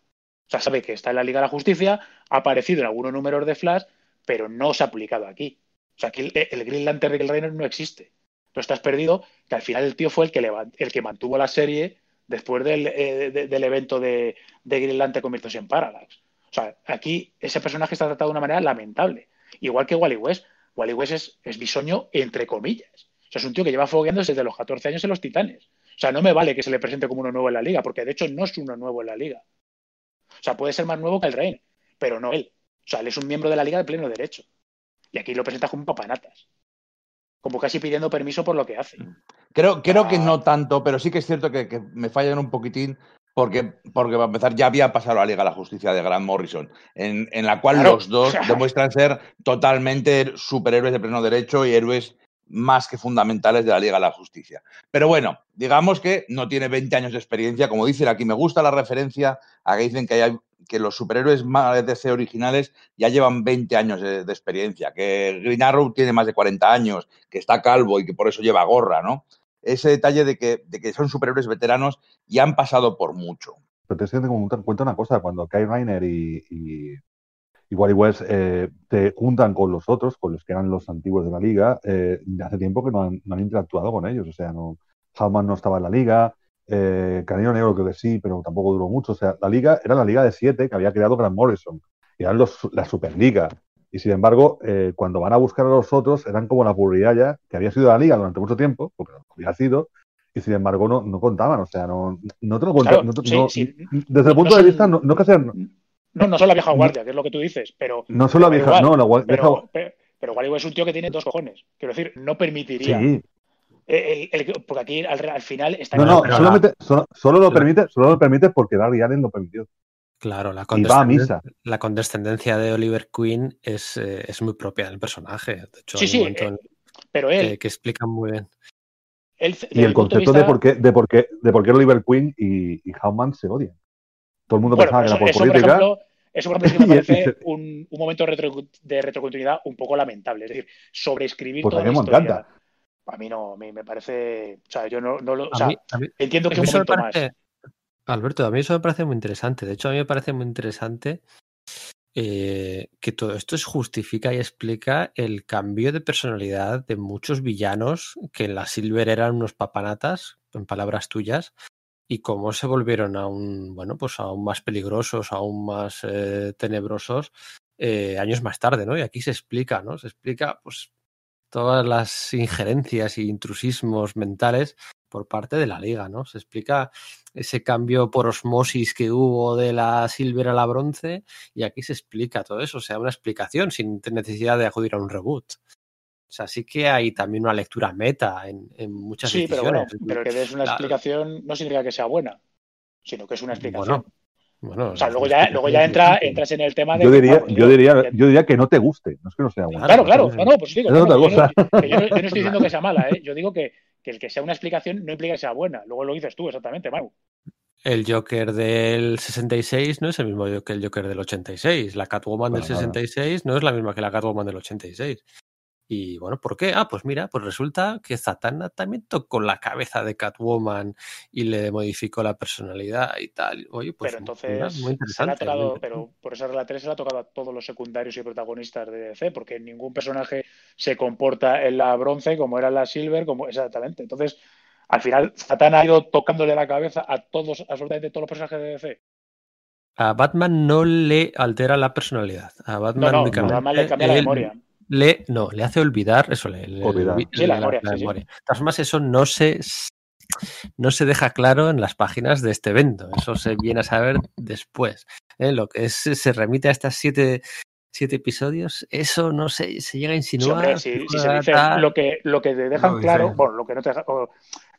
O sea, sabe que está en la Liga de la Justicia, ha aparecido en algunos números de Flash, pero no se ha publicado aquí. O sea, aquí el, Green Lantern de Rainer no existe. No estás perdido, que al final el tío fue el que, el que mantuvo la serie después del, eh, del evento de, de Green Lantern convirtiéndose en Parallax. O sea, aquí ese personaje está tratado de una manera lamentable. Igual que Wally West. Wally West es, es bisoño entre comillas. O sea, es un tío que lleva fogueándose desde los 14 años en los Titanes. O sea, no me vale que se le presente como uno nuevo en la liga, porque de hecho no es uno nuevo en la liga. O sea, puede ser más nuevo que el Rey, pero no él. O sea, él es un miembro de la liga de pleno derecho. Y aquí lo presenta como un papanatas. Como casi pidiendo permiso por lo que hace. Creo, creo que no tanto, pero sí que es cierto que, me fallan un poquitín porque, porque para empezar ya había pasado la Liga de la Justicia de Grant Morrison, en, la cual los dos demuestran ser totalmente superhéroes de pleno derecho y héroes más que fundamentales de la Liga de la Justicia. Pero bueno, digamos que no tiene 20 años de experiencia. Como dicen aquí, me gusta la referencia a que dicen que, que los superhéroes más DC originales ya llevan 20 años de, experiencia, que Green Arrow tiene más de 40 años, que está calvo y que por eso lleva gorra, ¿no? Ese detalle de que, de que son superhéroes veteranos y han pasado por mucho. Pero te estoy dando cuenta una cosa, cuando Kai Rainer y Igual igual eh, te juntan con los otros, con los que eran los antiguos de la liga, eh, hace tiempo que no han, interactuado con ellos. O sea, no, no estaba en la liga, eh, Canino Negro creo que sí, pero tampoco duró mucho. O sea, la liga era la liga de siete que había creado Grant Morrison. Y eran los, la Superliga. Y sin embargo, eh, cuando van a buscar a los otros, eran como la ya que había sido la liga durante mucho tiempo, porque lo había sido, y sin embargo no, no contaban, o sea, no, no te lo contaban. Claro, no te- sí, sí. Desde el punto de vista, no, no que sean, No, no son la vieja guardia, que es lo que tú dices, pero. no solo la vieja, igual, no, la gua- Pero, pero Wally es un tío que tiene dos cojones. Quiero decir, no permitiría. sí, el- el- porque aquí al, al final está no, no, solamente, solo, solo lo permite, solo lo permite porque Barry Allen lo permitió. Claro, la Y va a condescenden- misa. la condescendencia de Oliver Queen es, eh, es muy propia del personaje. De hecho, Sí, hay sí, un momento eh, Pero él, que, que explica muy bien. él, Y el concepto de vista- por qué, de por qué, de por qué Oliver Queen y, y Howman se odian. Todo el mundo Bueno, pensaba que eso, era por eso, por política. ejemplo, eso, por ejemplo, sí que me parece un, un momento retro- de retrocontinuidad un poco lamentable. Es decir, sobreescribir Pues a toda mí me historia. encanta. A mí no, a mí me parece. O sea, yo no, no lo. O A sea, mí- a mí- entiendo a que mí un eso me momento más. parece- Alberto, a mí eso me parece muy interesante. De hecho, a mí me parece muy interesante eh, que todo esto es- justifica y explica el cambio de personalidad de muchos villanos que en la Silver eran unos papanatas, en palabras tuyas, y cómo se volvieron aún, bueno, pues aún más peligrosos, aún más eh, tenebrosos eh, años más tarde, ¿no? Y aquí se explica, ¿no? Se explica, pues, todas las injerencias e intrusismos mentales por parte de la liga, ¿no? Se explica ese cambio por osmosis que hubo de la silver a la bronce y aquí se explica todo eso, o sea, una explicación sin necesidad de acudir a un reboot. O sea, sí que hay también una lectura meta en, en muchas Sí, pero bueno, pero que des una explicación no significa que sea buena, sino que es una explicación. Bueno, bueno, o sea, luego ya, luego ya entra, entras en el tema de. Yo que, diría, vamos, yo diría, yo diría que no te guste, no es que no sea bueno. Claro, claro, no, no, pues digo, no, no, yo, no, cosa. que yo no- yo no estoy diciendo que sea mala, ¿eh? yo digo que, que el que sea una explicación no implica que sea buena. Luego lo dices tú, exactamente, Manu. El Joker del 66 no es el mismo que el Joker del 86. La Catwoman del Para nada. 66 no es la misma que la Catwoman del 86. Y bueno, ¿por qué? Ah, pues mira, pues resulta que Zatanna también tocó la cabeza de Catwoman y le modificó la personalidad y tal. Oye, pues pero entonces muy se interesante. muy pero por esa regla 3 se le ha tocado a todos los secundarios y protagonistas de DC, porque ningún personaje se comporta en la bronce como era en la silver, como exactamente. Entonces, al final, Satana ha ido tocándole la cabeza a todos, absolutamente todos los personajes de DC. A Batman no le altera la personalidad. A No, Batman no, además le cambia la él memoria. Le, no, le hace olvidar, eso le, le- Olvidar. olvi- Sí, la memoria, sí, sí. De todas formas, eso no se, no se deja claro en las páginas de este evento. Eso se viene a saber después. ¿eh? Lo que es, se remite a estas siete, siete episodios, eso no se, se llega a Sí, insinuar. hombre, si, si se tal, dice tal. lo que, lo que te dejan claro, bueno, lo que no te deja- o-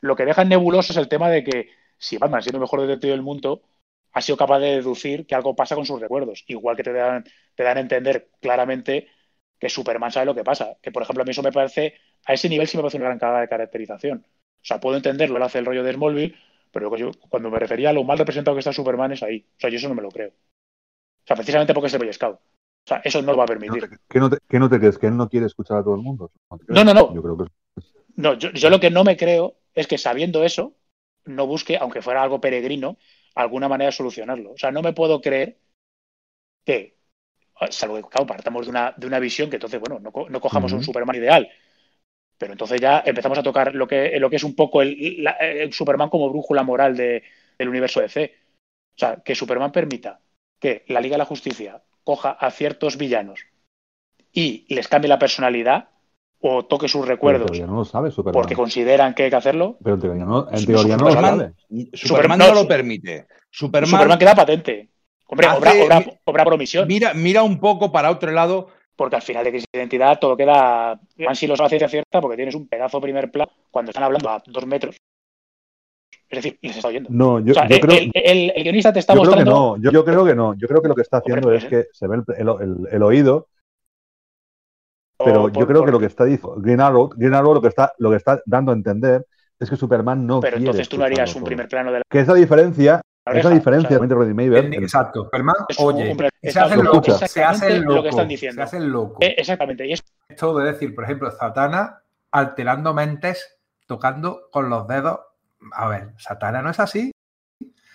lo que dejan nebuloso es el tema de que si Batman, siendo el mejor detective del mundo, ha sido capaz de deducir que algo pasa con sus recuerdos. Igual que te dan, te dan a entender claramente que Superman sabe lo que pasa. Que, por ejemplo, a mí eso me parece, a ese nivel sí me parece una gran cagada de caracterización. O sea, puedo entenderlo, lo hace el rollo de Smallville, pero yo- cuando me refería a lo mal representado que está Superman es ahí. O sea, yo eso no me lo creo. O sea, precisamente porque es el Boy Scout. O sea, eso no lo va a ¿Qué no permitir. ¿Qué no te, qué no te crees? ¿Que él no quiere escuchar a todo el mundo? No, no, no. Yo creo que No, yo, yo lo que no me creo es que sabiendo eso, no busque, aunque fuera algo peregrino, alguna manera de solucionarlo. O sea, no me puedo creer que, salvo que claro, partamos de una, de una visión que entonces, bueno, no, no cojamos un. Superman ideal, pero entonces ya empezamos a tocar lo que, lo que es un poco el, la- el Superman como brújula moral de- del universo DC. O sea, que Superman permita que la Liga de la Justicia coja a ciertos villanos y les cambie la personalidad o toque sus recuerdos teoría no lo sabe Superman. porque consideran que hay que hacerlo, Pero en teoría no, en teoría no lo Superman, sabe. Superman no, no lo permite. Superman, Superman queda patente. Hombre, Hace- obra, obra, obra por omisión, mira, mira un poco para otro lado. porque al final de crisis de identidad todo queda. si lo sabe a ciencia cierta porque tienes un pedazo primer plano cuando están hablando a dos metros. Es decir, les está oyendo. No, yo, o sea, yo el, creo, el- el- el guionista te está yo creo que mostrando. no. Yo, yo creo que no. Yo creo que lo que está haciendo es ser. que se ve el, el- el- el oído, pero yo por- creo que lo que está diciendo Green Arrow, Green Arrow lo que está, lo que está dando a entender es que Superman no Pero quiere entonces tú no harías un todo. primer plano de la Que es la diferencia, oreja. la diferencia O sea, de Rodney Maver. En- Exacto. Un- oye. se hace el lo loco. Se hace el exactamente loco. lo que están diciendo. Se hace el loco. Eh, exactamente. Y es Esto de decir, por ejemplo, Satana alterando mentes, tocando con los dedos. A ver, Satana no es así.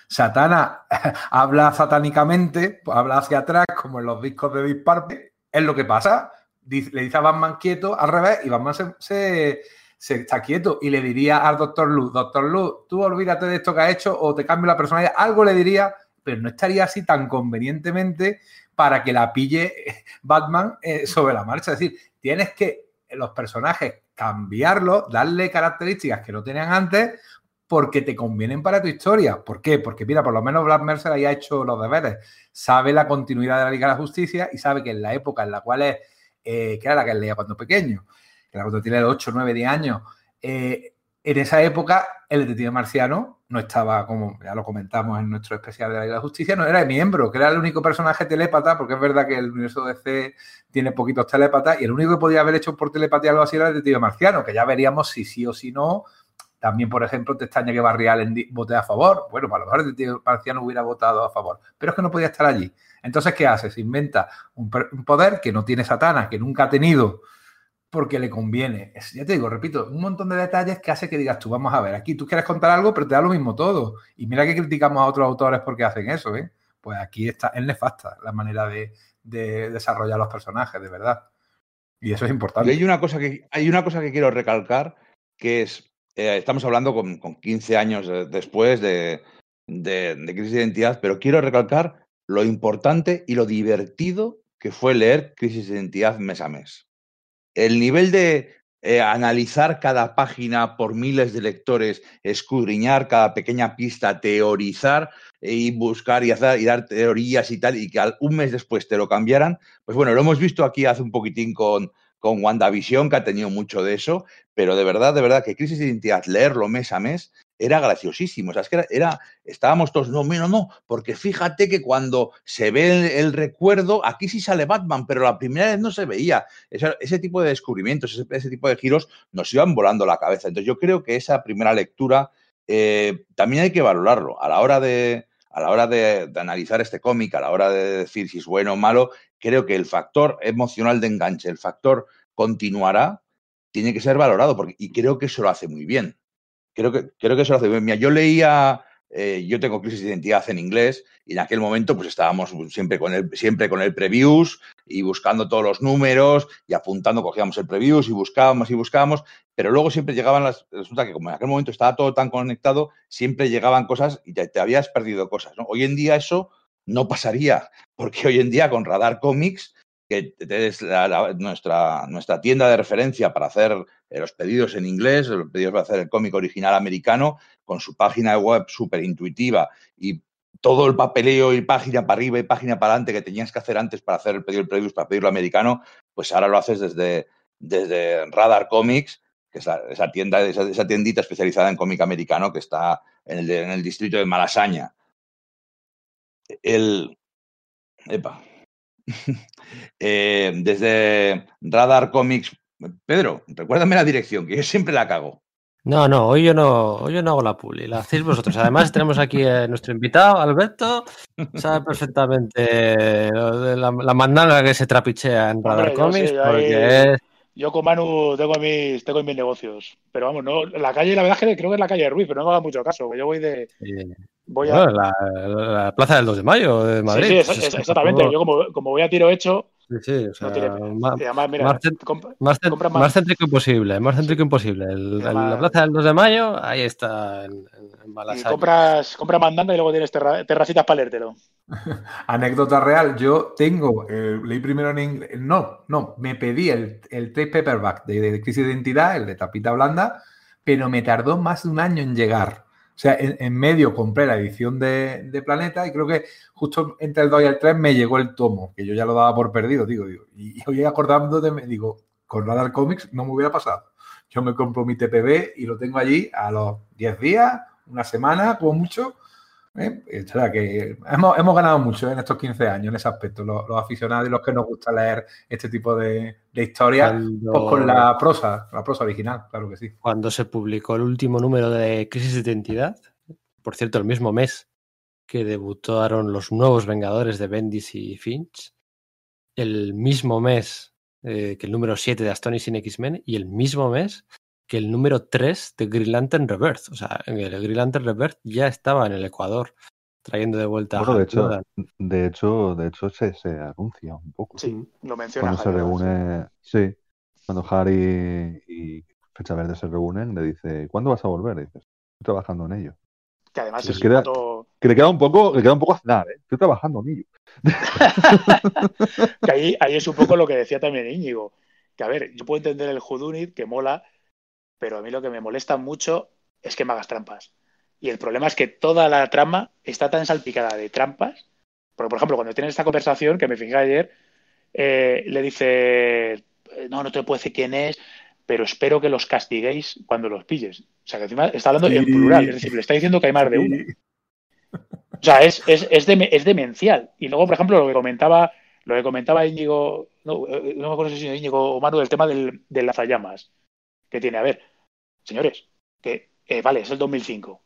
Satana habla satánicamente, habla hacia atrás, como en los discos de Disparpe. Es lo que pasa. Dice- Le dice a Batman quieto al revés y Batman se, se- se está quieto. Y le diría al Doctor Luz, Doctor Luz, tú olvídate de esto que has hecho o te cambio la personalidad. Algo le diría, pero no estaría así tan convenientemente para que la pille Batman eh, sobre la marcha. Es decir, tienes que los personajes cambiarlos, darle características que no tenían antes porque te convienen para tu historia. ¿Por qué? Porque, mira, por lo menos Black Mercer ahí ha hecho los deberes. Sabe la continuidad de la Liga de la Justicia y sabe que en la época en la cual es, eh, que era la que leía cuando pequeño, que era cuando tiene 8, 9, 10 años, eh, en esa época el detective marciano no estaba, como ya lo comentamos en nuestro especial de la de la Justicia, no era miembro, que era el único personaje telépata, porque es verdad que el universo DC tiene poquitos telépatas, y el único que podía haber hecho por telepatía algo así era el detective marciano, que ya veríamos si sí o si no también, por ejemplo, te extraña que Barrial vote a favor. Bueno, para lo mejor el detective marciano hubiera votado a favor, pero es que no podía estar allí. Entonces, ¿qué hace? Se inventa un, poder que no tiene Satana, que nunca ha tenido, porque le conviene. ya te digo, repito, un montón de detalles que hace que digas tú, vamos a ver, aquí tú quieres contar algo, pero te da lo mismo todo. Y mira que criticamos a otros autores porque hacen eso, ¿eh? Pues aquí está, es nefasta la manera de, de desarrollar los personajes, de verdad. Y eso es importante. Y hay una cosa que, hay una cosa que quiero recalcar, que es, eh, estamos hablando con, con, 15 años después de, de, de, Crisis de Identidad, pero quiero recalcar lo importante y lo divertido que fue leer Crisis de Identidad mes a mes. El nivel de eh, analizar cada página por miles de lectores, escudriñar cada pequeña pista, teorizar eh, y buscar y, hacer, y dar teorías y tal, y que un mes después te lo cambiaran, pues bueno, lo hemos visto aquí hace un poquitín con, con WandaVision, que ha tenido mucho de eso, pero de verdad, de verdad, que Crisis de Identidad, leerlo mes a mes, era graciosísimo. O sea, es que era, estábamos todos, no, no, no, porque fíjate que cuando se ve el, recuerdo, aquí sí sale Batman, pero la primera vez no se veía. Ese, ese tipo de descubrimientos, ese, tipo de giros nos iban volando la cabeza. Entonces, yo creo que esa primera lectura eh, también hay que valorarlo. A la hora de, a la hora de, analizar este cómic, a la hora de decir si es bueno o malo, creo que el factor emocional de enganche, el factor continuará, tiene que ser valorado porque, y creo que eso lo hace muy bien. Creo que, creo que eso lo hace yo leía, eh, yo tengo crisis de identidad en inglés y en aquel momento pues estábamos siempre con el, siempre con el previews y buscando todos los números y apuntando, cogíamos el previews y buscábamos y buscábamos, pero luego siempre llegaban las, resulta que como en aquel momento estaba todo tan conectado, siempre llegaban cosas y te, te habías perdido cosas. Hoy en día eso no pasaría, porque hoy en día con Radar Comics que es nuestra, nuestra tienda de referencia para hacer eh, los pedidos en inglés, los pedidos para hacer el cómic original americano, con su página web súper intuitiva y todo el papeleo y página para arriba y página para adelante que tenías que hacer antes para hacer el pedido del para pedirlo americano, pues ahora lo haces desde, desde Radar Comics, que es esa tienda, esa, esa, tiendita especializada en cómic americano que está en el, en el distrito de Malasaña. El. Epa, eh, desde Radar Comics. Pedro, recuérdame la dirección, que yo siempre la cago. No, no, hoy yo no, hoy yo no hago la puli, la hacéis vosotros. Además, tenemos aquí a nuestro invitado, Alberto, sabe perfectamente la, la mandanga que se trapichea en Radar Comics, porque es yo con Manu tengo mis, tengo mis negocios. Pero vamos, no, la calle, la verdad es que creo que es la calle Ruiz, pero no me haga mucho caso. Yo voy de. Voy a... la, la, plaza del 2 de mayo de Madrid. Sí, sí exactamente. Yo como, como voy a tiro hecho, Sí, sí, o sea, más, además, mira, más, más, más, más, céntrico imposible, más céntrico imposible. El, la plaza del 2 de mayo, ahí está en. Y compras, compras mandando y luego tienes terra, terracitas para leértelo. Anécdota real, yo tengo, eh, leí primero en inglés, no, no, me pedí el, el trade paperback de, de Crisis de Identidad, el de tapita blanda, pero me tardó más de un año en llegar. O sea, en, medio compré la edición de, Planeta y creo que justo entre el 2 y el 3 me llegó el tomo, que yo ya lo daba por perdido, digo, digo. Y hoy acordando de, me digo, con Radar Comics no me hubiera pasado. Yo me compro mi TPB y lo tengo allí a los 10 días, una semana, como mucho, ¿eh? O sea, que hemos, hemos, ganado mucho en estos 15 años en ese aspecto, los, los, aficionados y los que nos gusta leer este tipo de, de historias Cuando... pues con la prosa, la prosa original, claro que sí. Cuando se publicó el último número de Crisis de Identidad, por cierto, el mismo mes que debutaron los nuevos Vengadores de Bendis y Finch, el mismo mes eh, que el número 7 de Astonis sin X-Men y el mismo mes que el número 3 de Green Lantern Rebirth. O sea, el Green Lantern Rebirth ya estaba en el Ecuador, trayendo de vuelta bueno, a de hecho, de hecho, de hecho se, se, anuncia un poco. Sí, lo menciona. Cuando se reúne, sí. sí. cuando Harry y Fecha Verde se reúnen, le dice, ¿cuándo vas a volver? Y dices, estoy trabajando en ello. Que además es que, era, que, le queda un poco, le queda un poco aznar, ¿eh? Estoy trabajando en ello. que ahí, ahí es un poco lo que decía también Íñigo. Que a ver, yo puedo entender el Judunit, que mola, pero a mí lo que me molesta mucho es que me hagas trampas. Y el problema es que toda la trama está tan salpicada de trampas. Porque, por ejemplo, cuando tienen esta conversación, que me fijé ayer, eh, le dice, no, no te puedo decir quién es, pero espero que los castiguéis cuando los pilles. O sea, que encima está hablando en plural, es decir, le está diciendo que hay más de uno. O sea, es, es, es, es demencial. Y luego, por ejemplo, lo que comentaba, lo que comentaba Íñigo, no, eh, no me acuerdo si es Íñigo o Manu, del tema del, del lanzallamas que tiene. A ver, señores, que eh, vale, es el 2005,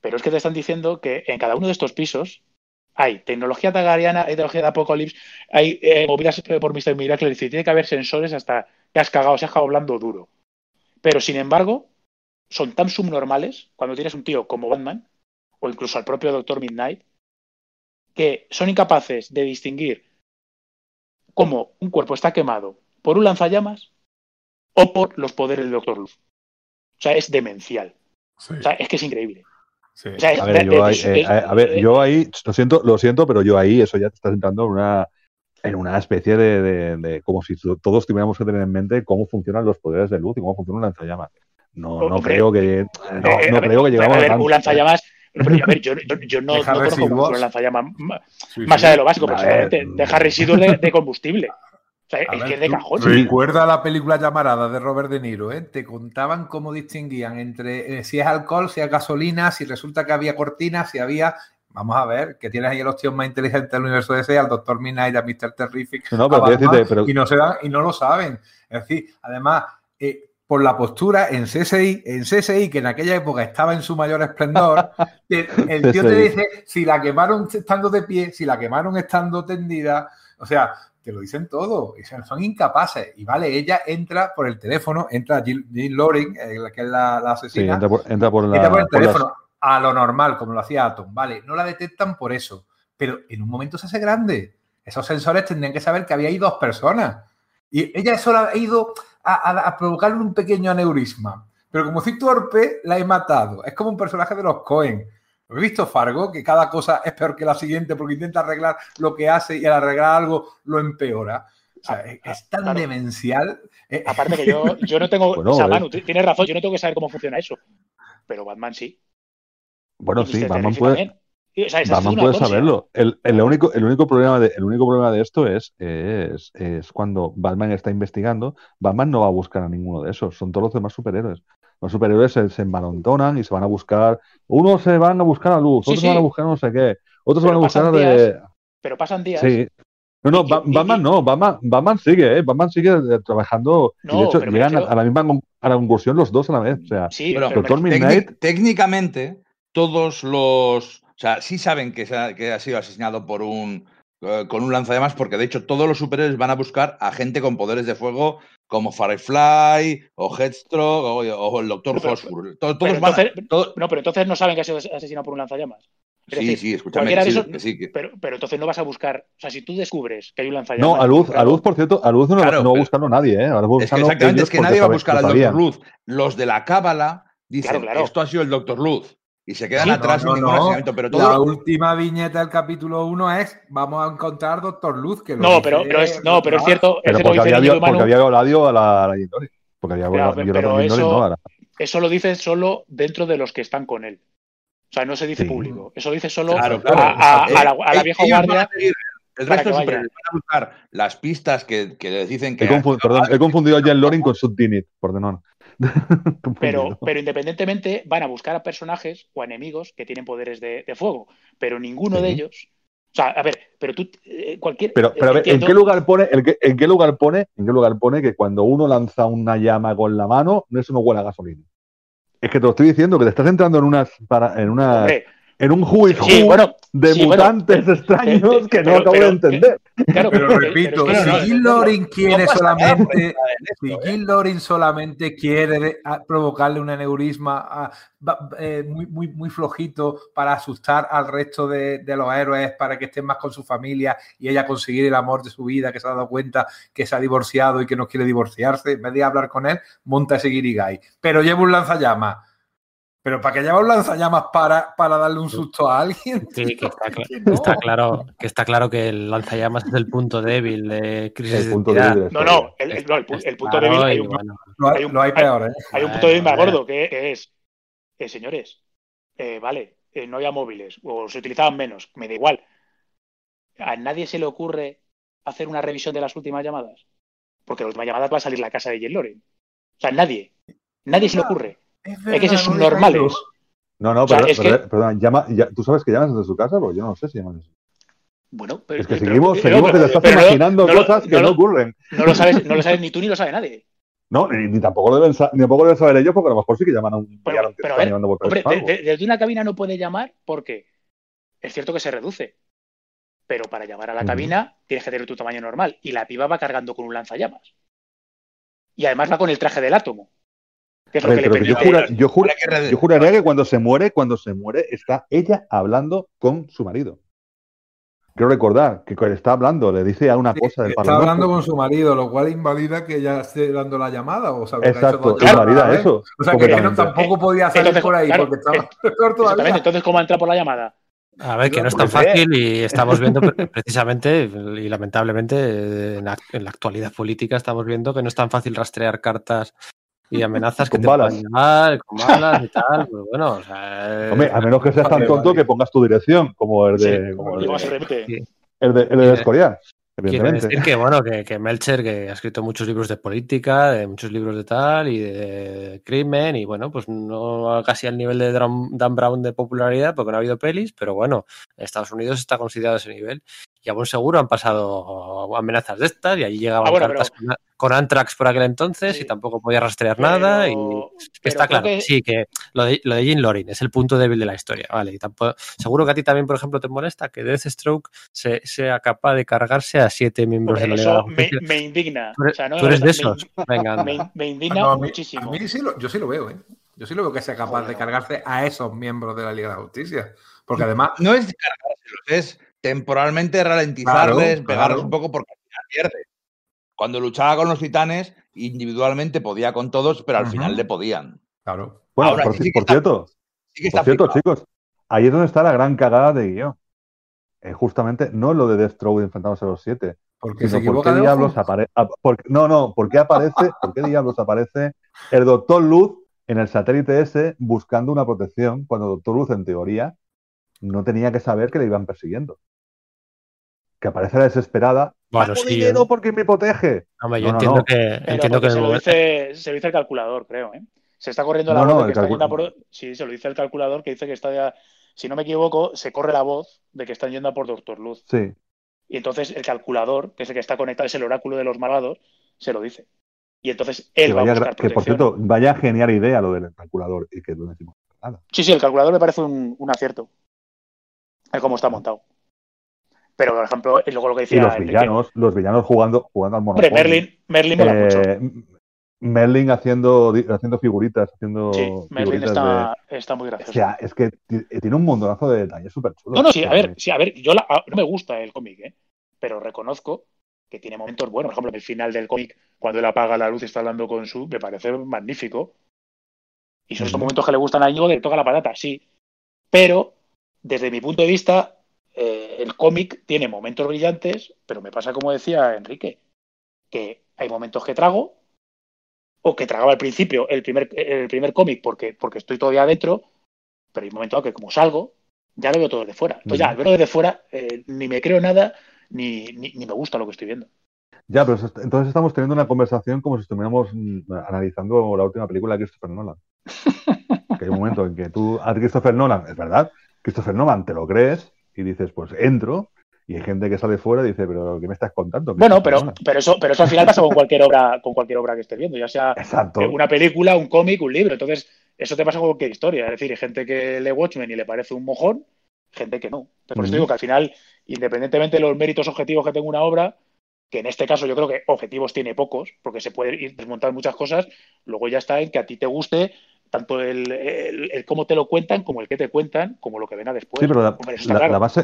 pero es que te están diciendo que en cada uno de estos pisos hay tecnología tagariana, hay tecnología de Apocalypse, hay eh, movidas por Mr. Miracle, es decir, tiene que haber sensores hasta que has cagado, se has cagado hablando duro. Pero sin embargo, son tan subnormales cuando tienes un tío como Batman, o incluso al propio Doctor Midnight, que son incapaces de distinguir cómo un cuerpo está quemado por un lanzallamas o por los poderes del Doctor Luz. O sea, es demencial. Sí, O sea, es que es increíble. sí. O sea, es- A ver, yo ahí, es- eh, es- a ver, yo ahí, lo siento, lo siento, pero yo ahí, eso ya te estás entrando en una, en una especie de, de- de- como si to- todos tuviéramos que tener en mente cómo funcionan los poderes de luz y cómo funciona un lanzallamas. No, no Hombre, creo que, Eh, no, eh, no a ver, creo que llegamos a ver, a un lanzallamas. pero, a ver, yo, yo, yo no, no conozco cómo residuos. funciona un lanzallamas Sí, más sí. allá de lo básico, pero A ver, seguramente deja residuos de, de combustible. O sea, A es ver, que es de cajón. Recuerda la película Llamarada de Robert De Niro, ¿eh? Te contaban cómo distinguían entre eh, si es alcohol, si es gasolina, si resulta que había cortinas, si había. Vamos a ver, que tienes ahí a los tíos más inteligentes del universo DC, al Doctor Midnight, a Mr. Terrific, No, a pero quiero Batman, decirte, pero- y, no se dan, y no lo saben. Es decir, además, eh, por la postura en CSI, en CSI, que en aquella época estaba en su mayor esplendor, el tío te dice si la quemaron estando de pie, si la quemaron estando tendida, o sea, te lo dicen todo, y son incapaces. Y vale, ella entra por el teléfono, entra Jill, Jill Loring, eh, que es la, la Sí, asesina, entra por, entra por la, entra por el por teléfono a lo normal, como lo hacía Atom. Vale, no la detectan por eso, pero en un momento se hace grande. Esos sensores tendrían que saber que había ahí dos personas. Y ella solo ha ido a, a- a provocarle un pequeño aneurisma. Pero como soy torpe, la he matado. Es como un personaje de los Cohen. ¿Lo he visto Fargo? Que cada cosa es peor que la siguiente porque intenta arreglar lo que hace y al arreglar algo lo empeora. O sea, es, es tan Claro. demencial. Eh, Aparte que yo, yo no tengo. Bueno, o sea, eh. Manu, tienes razón, yo no tengo que saber cómo funciona eso. Pero Batman sí. Bueno, sí. Batman puede, o sea, Batman puede cosa. saberlo. El, el único, el, único problema de, el único problema de esto es, es, es cuando Batman está investigando, Batman no va a buscar a ninguno de esos, son todos los demás superhéroes. Los superhéroes se, se y se van a buscar, unos se van a buscar a luz, Sí, otros sí. van a buscar no sé qué, otros Pero van a buscar de... Pero pasan días. Sí. No, no, Y- Ba- y- Batman y- no, Batman, Batman sigue, ¿eh? Batman sigue eh, trabajando y No, de hecho llegan a, la misma a la conclusión los dos a la vez. O sea, Sí, pero Doctor Midnight, técnicamente, todos los. O sea, sí saben que, se ha, que ha sido asesinado por un. eh, con un lanzallamas, porque de hecho todos los superhéroes van a buscar a gente con poderes de fuego como Firefly o Headstroke o, o el Doctor Phosphor. Todos, pero todos van a- entonces- No, pero entonces no saben que ha sido asesinado por un lanzallamas. Es Sí, decir, sí, escúchame. sí, esos- sí, que- Pero, pero entonces no vas a buscar. O sea, si tú descubres que hay un lanzallamas. no, a luz, a luz, por cierto, a luz no, Claro, no va a buscarlo nadie, ¿eh? Ahora Es que exactamente, es que nadie va a buscar al Doctor. Luz. Los de la Cábala dicen, Claro, claro. esto ha sido el Doctor Luz. Y se quedan No, atrás no. Pero La última viñeta del capítulo 1 es vamos a encontrar Doctor Luz. Que lo No, pero, dice- pero es, no, pero es cierto. Pero porque había, porque Manu, había violado a la, a la. Porque había Pero- violado pero violado a eso- no a la- Eso lo dice solo dentro de los que están con él. O sea, no se dice Sí. público. Eso dice solo Claro, a, claro. a- a la, a la vieja guardia. El resto van a buscar las pistas que, que les dicen que. He, perdón, he confundido a Jen Loring con Subdinit, perdón. Pero, pero independientemente van a buscar a personajes o a enemigos que tienen poderes de, de fuego. Pero ninguno Sí. de ellos. O sea, a ver, pero tú. eh, cualquier. Pero, pero a ver, ¿en qué lugar pone, qué, en qué lugar pone, en qué lugar pone que cuando uno lanza una llama con la mano, eso no huele a gasolina? Es que te lo estoy diciendo, que te estás entrando en unas para, en una Hombre, en un who is sí, who bueno, de sí, bueno, mutantes extraños que no pero- acabo pero- de entender. claro, Pero repito, si no, no, Loring quiere solamente, esto, si ¿eh? Loring solamente quiere provocarle un aneurisma a- eh, muy, muy, muy flojito para asustar al resto de, de los héroes, para que estén más con su familia y ella conseguir el amor de su vida, que se ha dado cuenta que se ha divorciado y que no quiere divorciarse, en vez de hablar con él, monta ese guirigay. Pero lleva un lanzallamas. Pero ¿para qué lleva un lanzallamas para, para darle un susto a alguien? Sí, que está, Que no. está claro, que está claro que el lanzallamas es el punto débil de crisis El punto de débil de no, no, el, el- no, el pu- el punto Claro, débil hay un, bueno, hay, Hay un- lo hay hay- peor, ¿eh? hay un punto débil más gordo que, que es eh, señores, eh, vale, eh, no había móviles o se utilizaban menos, me da igual. A nadie se le ocurre hacer una revisión de las últimas llamadas. Porque las últimas llamadas va a salir la casa de Jen Loren. O sea, nadie. Nadie se le ocurre. Es Es que verdad, son no normales. No, no, O sea, pero, que- perdón, llama, ya- ¿tú sabes que llamas desde su casa? Porque yo no sé si llaman desde Bueno, pero, Es que pero- seguimos, pero- seguimos, pero- te estás no- imaginando no lo- cosas que no no, lo- ocurren. No lo sabes, no lo sabes ni tú ni lo sabe nadie. No, ni, ni tampoco deben sa- ni tampoco deben saber ellos, porque a lo mejor sí que llaman a un Pero, que pero a está ver, llamando por hombre, de- de- desde una cabina no puede llamar porque es cierto que se reduce. Pero para llamar a la cabina tienes que tener tu tamaño normal. Y la piba va cargando con un lanzallamas. Y además va con el traje del átomo. Que es A lo ver, que le pero que yo, jura- yo, jura- que yo juraría que cuando se muere, cuando se muere, está ella hablando con su marido. Quiero recordar que cuando está hablando, le dice a una cosa del Está Parlamento. hablando con su marido, lo cual invalida que ella esté dando la llamada. O sea, que ha Exacto, llamadas, invalida ¿eh? eso. O sea, que no, tampoco podía salir Entonces, por ahí claro, porque estaba eh, peor todavía. Entonces, ¿cómo entra por la llamada? A ver, que no es tan Pues, eh. fácil y estamos viendo pre- precisamente y lamentablemente en la, en la actualidad política estamos viendo que no es tan fácil rastrear cartas y amenazas que Con te balas. puedan llevar, con balas y tal. Pues bueno, o sea, Hombre, a menos que seas tan tonto que pongas tu dirección, como el de, Sí, como el de. Sí. el de, el de Quiere- Escorial, evidentemente. decir que, bueno, que, que Melcher, que ha escrito muchos libros de política, de muchos libros de tal y de crimen, y bueno, pues no casi al nivel de Dan Brown de popularidad, porque no ha habido pelis, pero bueno, en Estados Unidos está considerado ese nivel. Y a buen seguro han pasado amenazas de estas, y allí llegaban Ah, bueno, cartas con, con Antrax por aquel entonces, Sí. y tampoco podía rastrear nada. Y está claro, que- sí, que lo de, lo de Jean Lorin es el punto débil de la historia, ¿vale? Y tampoco, seguro que a ti también, por ejemplo, te molesta que Deathstroke se, sea capaz de cargarse a siete miembros Hombre, de la Liga me, Justicia. me indigna. Tú eres, O sea, no tú me eres de gusta, me- esos. Venga, anda. Me, me indigna no, a mí, muchísimo. a mí sí lo, yo sí lo veo, ¿eh? Yo sí lo veo que sea capaz Joder, de cargarse a esos miembros de la Liga de la Justicia. Porque además, No es cargárselos, es temporalmente ralentizarles, Claro, pegarles claro. un poco porque al final pierde. Cuando luchaba con los titanes, individualmente podía con todos, pero al final le podían. claro. Bueno, Ahora, por, sí por está- cierto, Sí que está por cierto, chicos, ahí es donde está la gran cagada de guion. Eh, justamente, no lo de Deathstroke enfrentándose a los siete, Porque se por qué diablos aparece. No, no, ¿por qué aparece, por qué diablos aparece el Doctor Luz en el satélite ese buscando una protección cuando Doctor Luz, en teoría, no tenía que saber que le iban persiguiendo? Que aparece la desesperada. Bueno, "Pago sí, dinero eh. porque me protege. Hombre, yo No, entiendo no. que, entiendo que se, lo dice, se lo dice el calculador, creo. ¿eh? Se está corriendo la No, voz no, de que está por. Sí, se lo dice el calculador que dice que está ya. Si no me equivoco, se corre la voz de que están yendo a por Doctor Luz. Sí. Y entonces el calculador, que es el que está conectado, es el oráculo de los malvados, se lo dice. Y entonces él Que, va a buscar gra- que, por protección. cierto, vaya genial idea lo del calculador y que no decimos nada. Sí, sí, el calculador me parece un, un acierto. Es como está montado. Pero, por ejemplo, y luego lo que Y decía los Enrique. villanos, los villanos jugando, jugando al Monopoly. Merlin, Merlin mola mucho. Eh, Merlin haciendo, haciendo figuritas, haciendo Sí, Merlin figuritas está, está muy gracioso. O sea, es que ti- tiene un montonazo de detalles súper chulos. No, no, sí, a ver, sí, a ver, yo la- no me gusta el cómic, ¿eh? pero reconozco que tiene momentos buenos. Por ejemplo, el final del cómic, cuando él apaga la luz y está hablando con su, me parece magnífico. Y son estos momentos que le gustan a Íñigo de toca la patata, sí. Pero, desde mi punto de vista, eh, el cómic tiene momentos brillantes, pero me pasa como decía Enrique, que hay momentos que trago, o que tragaba al principio el primer, el primer cómic porque, porque estoy todavía adentro, pero hay momentos que como salgo, ya lo veo todo desde fuera. Entonces ya, al verlo desde fuera, eh, ni me creo nada, ni, ni, ni me gusta lo que estoy viendo. Ya, pero es- entonces estamos teniendo una conversación como si estuviéramos mm, analizando la última película de Christopher Nolan. que hay un momento en que tú a Christopher Nolan, es verdad, Christopher Nolan te lo crees y dices, pues entro, y hay gente que sale fuera y dice, pero ¿qué me estás contando? Bueno, pero, Nolan?". pero eso, pero eso al final pasa con cualquier obra, con cualquier obra que estés viendo, ya sea Exacto. una película, un cómic, un libro. Entonces, eso te pasa con cualquier historia. Es decir, hay gente que lee Watchmen y le parece un mojón, gente que no. Por eso digo que al final, independientemente de los méritos objetivos que tenga una obra, que en este caso yo creo que objetivos tiene pocos, porque se puede ir desmontar muchas cosas, luego ya está en que a ti te guste tanto el, el- el cómo te lo cuentan, como el que te cuentan, como lo que venga después. Sí, pero la, Hombre, base,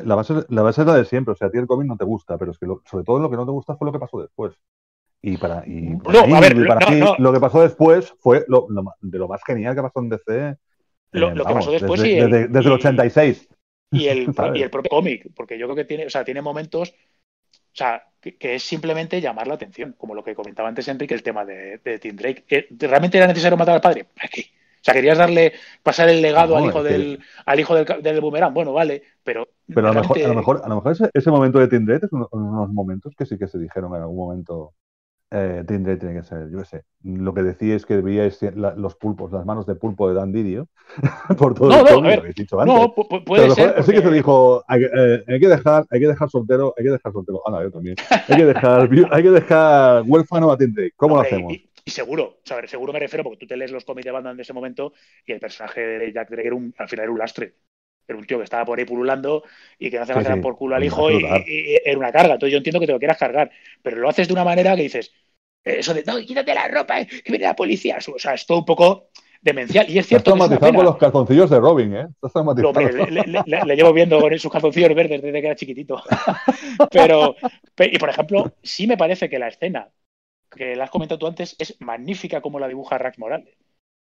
la, base, la base es la de siempre. O sea, a ti el cómic no te gusta, pero es que lo- sobre todo lo que no te gusta fue lo que pasó después. Y para, y para No, mí, a ver, y para no, mí, no. lo que pasó después fue lo, de lo más genial que pasó en DC. Lo- eh, lo que pasó después desde, y el- desde, desde el y- 86. y el, y el propio cómic, porque yo creo que tiene, o sea, tiene momentos, o sea, que, que es simplemente llamar la atención, como lo que comentaba antes Enrique, el tema de, de Tim Drake. Eh, ¿Realmente era necesario matar al padre? ¿Para qué? O sea, querías darle, pasar el legado No, al hijo es que- del, al hijo del, del boomerang. Bueno, vale, pero. Pero a lo mejor, a lo mejor, a lo mejor ese, ese momento de Dread es uno- unos momentos que sí que se dijeron en algún momento. Eh, tiene que ser, yo qué sé. Lo que decíais que veíais los pulpos, las manos de pulpo de Dan Didio por todo No, el no, cómic, a ver, lo habéis dicho antes. No, a puede ser. sí que se dijo, hay, que- eh, hay que dejar, hay que dejar soltero, hay que dejar soltero, ah, no, yo también. Hay que dejar, hay que dejar huérfano a Drake. ¿Cómo lo hacemos? Y, seguro, o sea, seguro me refiero porque tú te lees los cómics de Batman de ese momento y el personaje de Jack Drake era un, al final era un lastre. Era un tío que estaba por ahí pululando y que no hace más Sí, que dar sí, por culo al hijo y, brutal. y- y era una carga. Entonces yo entiendo que te lo quieras cargar, pero lo haces de una manera que dices, eh, eso de, no, quítate la ropa, eh, que viene la policía. O sea, es todo un poco demencial. Y es cierto que es una traumatizado con los calzoncillos de Robin, ¿eh? Estás No, hombre, le, le- le- le llevo viendo con sus calzoncillos verdes desde que era chiquitito. Pero, pe- y por ejemplo, sí me parece que la escena que la has comentado tú antes es magnífica como la dibuja Rax Morales.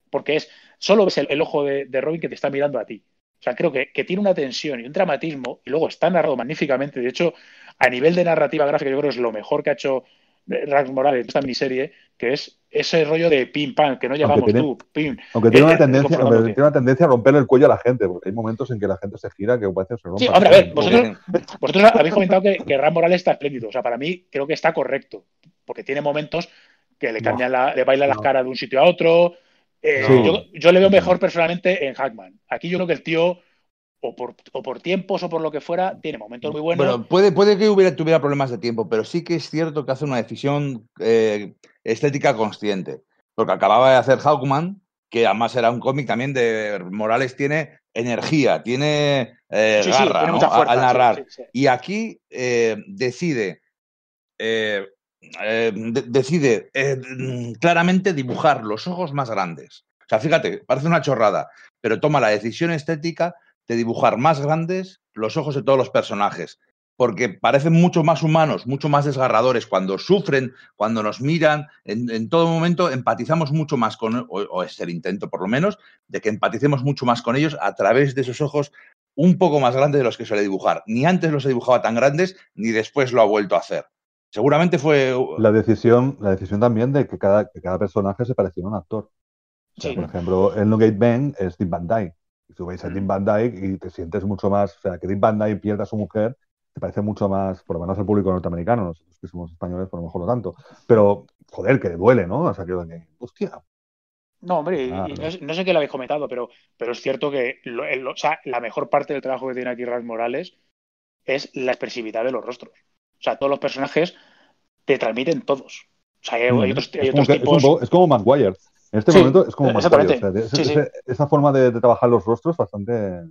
Porque es, solo ves el, ojo de, de Robin que te está mirando a ti. O sea, creo que, que tiene una tensión y un dramatismo y luego está narrado magníficamente. De hecho, a nivel de narrativa gráfica, yo creo que es lo mejor que ha hecho Rax Morales esta miniserie, que es ese rollo de pim pam, que no llegamos tiene- tú, pim. Aunque tiene Eh, una tendencia, aunque tiene una tendencia a romper el cuello a la gente, porque hay momentos en que la gente se gira que parece que se rompa. Sí, hombre, a ver, vosotros- Vosotros habéis comentado que, que Morales está espléndido. O sea, para mí creo que está correcto. Porque tiene momentos que le No. cambian la, le bailan las caras de un sitio a otro. Eh, Sí. yo, yo le veo mejor personalmente en Hackman. Aquí yo creo que el tío, o por, o por tiempos o por lo que fuera, tiene momentos muy buenos. Bueno, puede, puede que hubiera, tuviera problemas de tiempo, pero sí que es cierto que hace una decisión eh, estética consciente. Porque acababa de hacer Hawkman, que además era un cómic también de Morales, tiene energía, tiene eh, sí, sí, garra tiene ¿no? mucha A- fuerza. al narrar. sí. Y aquí eh, decide, eh, de- decide claramente dibujar los ojos más grandes. O sea, fíjate, parece una chorrada, pero toma la decisión estética de dibujar más grandes los ojos de todos los personajes. Porque parecen mucho más humanos, mucho más desgarradores. Cuando sufren, cuando nos miran, en, en todo momento empatizamos mucho más con, o, o es el intento por lo menos, de que empaticemos mucho más con ellos a través de esos ojos un poco más grandes de los que suele dibujar. Ni antes los dibujaba tan grandes, ni después lo ha vuelto a hacer. Seguramente fue. La decisión, la decisión también de que cada, que cada personaje se pareciera a un actor. O sea, Sí. Por ejemplo, el Nugget Ben es Tim Van Dyke. Y tú veis a Mm. Tim Van Dyke y te sientes mucho más. O sea, que Tim Van Dyke pierda a su mujer, te parece mucho más, por lo menos al público norteamericano, nosotros que somos españoles, por lo mejor no tanto. Pero, joder, que duele, ¿no? O sea, que, hostia. No, hombre, y- Ah, y no. no, sé- qué lo habéis comentado, pero, pero es cierto que lo- el- o sea, la mejor parte del trabajo que tiene aquí Ras Morales es la expresividad de los rostros. O sea, todos los personajes te transmiten todos. O sea, hay, hay Mm. otros, hay es, como otros que- es tipos. poco- es como Maguire. En este Sí, momento es como exactamente. O sea, Sí, sí. esa forma de, de trabajar los rostros bastante.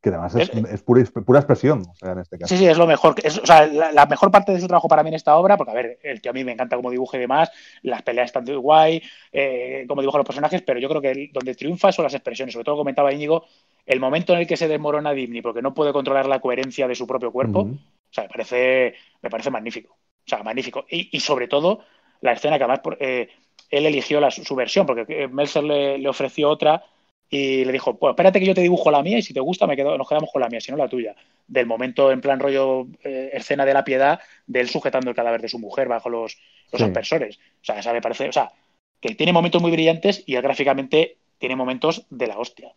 Que además es, Es- es pura, pura expresión, o sea, en este caso. Sí, sí, es lo mejor. es- o sea, la, la mejor parte de su trabajo para mí en esta obra, porque a ver, el tío a mí me encanta cómo dibuja y demás, las peleas están muy guay, eh, cómo dibuja los personajes, pero yo creo que el- donde triunfa son las expresiones. Sobre todo comentaba Íñigo, el momento en el que se desmorona Dimni porque no puede controlar la coherencia de su propio cuerpo, o sea, me parece, me parece magnífico. O sea, magnífico. Y, y sobre todo, la escena que además por- eh, él eligió la- su versión, porque eh, Meltzer le, le ofreció otra y le dijo, pues espérate que yo te dibujo la mía y si te gusta me quedo, nos quedamos con la mía, si no la tuya. Del momento en plan rollo eh, escena de la piedad, de él sujetando el cadáver de su mujer bajo los, los Sí. aspersores. O sea, esa me parece, o sea, que tiene momentos muy brillantes y gráficamente tiene momentos de la hostia.